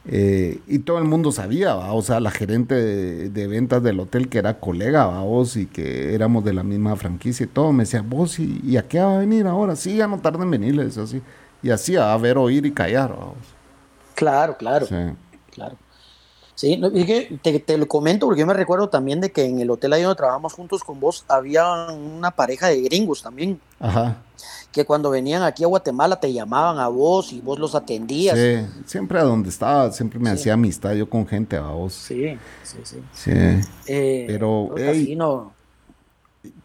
Eh, y todo el mundo sabía, o sea, la gerente de, ventas del hotel que era colega, vos, y que éramos de la misma franquicia y todo, me decía, vos, ¿y, a qué va a venir ahora? Sí, ya no tarda en venir, le así. Y así, a ver, oír y callar, vamos. Claro, claro. Sí claro. Sí, te, te, lo comento porque yo me recuerdo también de que en el hotel ahí donde trabajamos juntos con vos había una pareja de gringos también. Ajá. Que cuando venían aquí a Guatemala te llamaban a vos y vos los atendías. Sí, siempre a donde estaba, siempre me hacía amistad yo con gente a vos. Sí, sí, sí. Sí. Eh, Pero, no.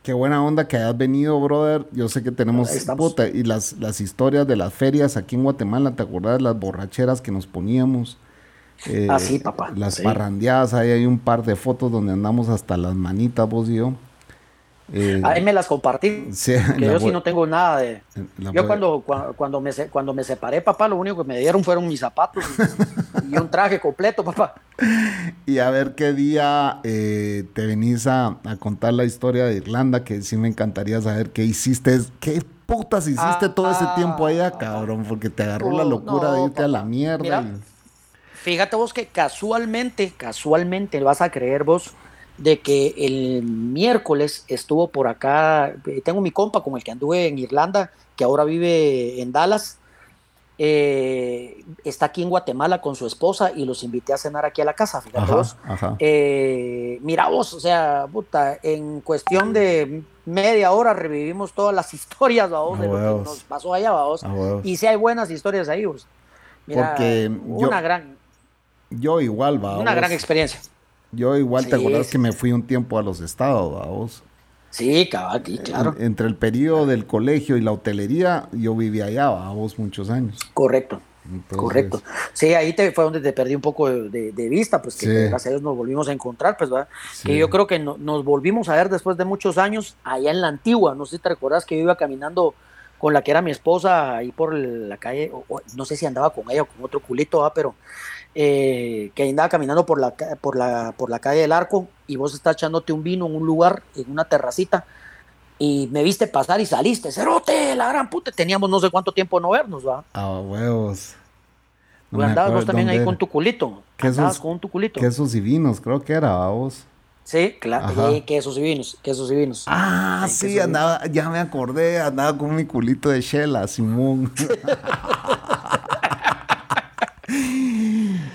qué buena onda que hayas venido, brother. Yo sé que tenemos puta, y las, las historias de las ferias aquí en Guatemala, ¿te acuerdas de las borracheras que nos poníamos? Eh, Así, ah, papá. Las parrandeadas, ahí hay un par de fotos donde andamos hasta las manitas, vos y yo. Eh, ahí me las compartí. que yo sí no tengo nada de. Yo cuando, cuando, me, cuando me separé, papá, lo único que me dieron fueron mis zapatos y, un traje completo, papá. Y a ver qué día eh, te venís a, contar la historia de Irlanda, que sí me encantaría saber qué hiciste, qué putas hiciste ah, todo ese tiempo allá, cabrón, porque te agarró la locura de irte a la mierda. Fíjate vos que casualmente, casualmente vas a creer vos de que el miércoles estuvo por acá, eh, tengo mi compa con el que anduve en Irlanda, que ahora vive en Dallas, eh, está aquí en Guatemala con su esposa y los invité a cenar aquí a la casa, fíjate vos. Eh, mira vos, o sea, puta, en cuestión de media hora revivimos todas las historias, de lo que nos pasó allá, vos. Y si hay buenas historias ahí, vos. Mira, Porque una gran yo igual, va. Una gran experiencia. Yo igual, ¿te acuerdas que me fui un tiempo a los estados, vos? Sí, cabal, claro. entre el periodo del colegio y la hotelería, yo vivía allá, vos, muchos años. Correcto. Correcto. Sí, ahí te, fue donde te perdí un poco de, vista, pues que gracias a Dios nos volvimos a encontrar, pues, ¿verdad? Que yo creo que nos volvimos a ver después de muchos años allá en la antigua. No sé si te recuerdas que yo iba caminando con la que era mi esposa ahí por la calle, no sé si andaba con ella o con otro culito, ¿verdad? pero eh, que andaba caminando por la, por, la, por la calle del Arco y vos estás echándote un vino en un lugar, en una terracita, y me viste pasar y saliste, cerote, la gran puta, teníamos no sé cuánto tiempo no vernos, va. Ah, huevos. No andabas vos también ahí con tu culito. Andabas con tu culito. Quesos y vinos, creo que era, vos. Sí, claro, eh, quesos y vinos, quesos y vinos. Ah, sí, andaba, ya me acordé, andaba con mi culito de Shela, Simón.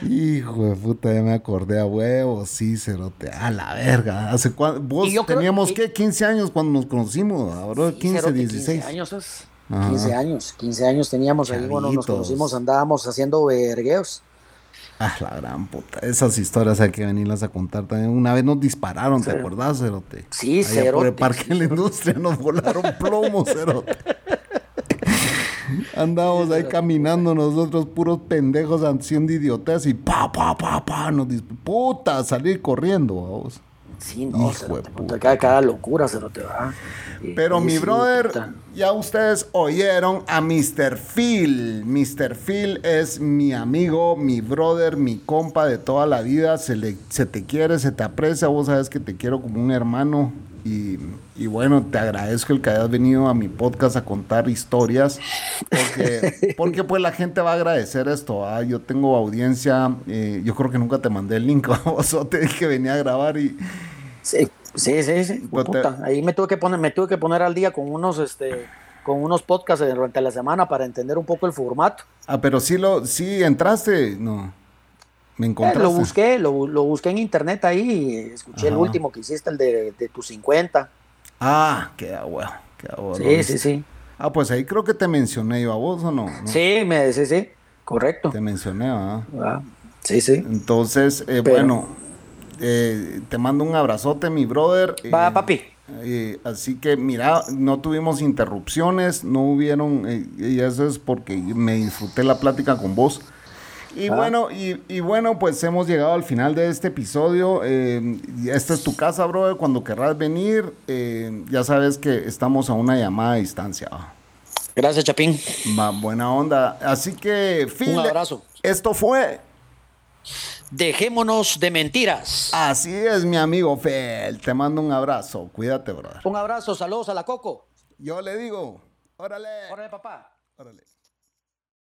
Hijo de puta, ya me acordé a huevos, sí, cerote, a la verga. ¿Hace cuánto? Vos teníamos, ¿qué? 15 años cuando nos conocimos, ahora 15, 16. 15 años, 15 años, 15 años teníamos ahí, bueno, nos conocimos, andábamos haciendo vergueos. Ah, la gran puta. Esas historias hay que venirlas a contar también. Una vez nos dispararon, ¿te acordás, Cerote? Sí, Cerote. Por el parque de la industria nos volaron plomo, Cerote. Andábamos ahí caminando nosotros, puros pendejos haciendo idiotas y pa, pa, pa, pa, nos puta, salir corriendo, vamos. Sí, no, se te cada, cada locura se lo te va. Pero mi brother, ya ustedes oyeron a Mr. Phil. Mr. Phil es mi amigo, mi brother, mi compa de toda la vida. Se, le, se te quiere, se te aprecia. Vos sabes que te quiero como un hermano. Y, y, bueno, te agradezco el que hayas venido a mi podcast a contar historias, porque, porque pues la gente va a agradecer esto. ¿ah? Yo tengo audiencia, eh, yo creo que nunca te mandé el link, vos te dije que venía a grabar y... Sí, sí, sí, sí. Pues Ahí me tuve que poner, me tuve que poner al día con unos, este, con unos podcasts durante la semana para entender un poco el formato. Ah, pero sí lo, sí entraste, no. Me encontraste. lo busqué, lo, busqué en internet ahí, escuché el último que hiciste, el de, de tus 50. Ah, queda bueno. Sí, sí, sí. Ah, pues ahí creo que te mencioné yo a vos, ¿o no? Sí, me, sí, sí, correcto. Te mencioné, ¿ah? sí, sí. Entonces, eh, bueno, eh, te mando un abrazote, mi brother. Va, eh, papi. así que mira, no tuvimos interrupciones, no hubieron, y eso es porque me disfruté la plática con vos. Y bueno, y, bueno, pues hemos llegado al final de este episodio. Eh, esta es tu casa, brother. Cuando querrás venir, eh, ya sabes que estamos a una llamada a distancia. Gracias, Chapín. Va, buena onda. Así que, Un abrazo. Esto fue. Dejémonos de mentiras. Así es, mi amigo Fel. Te mando un abrazo. Cuídate, brother. Un abrazo. Saludos a la Coco. Yo le digo. Órale. Órale, papá. Órale.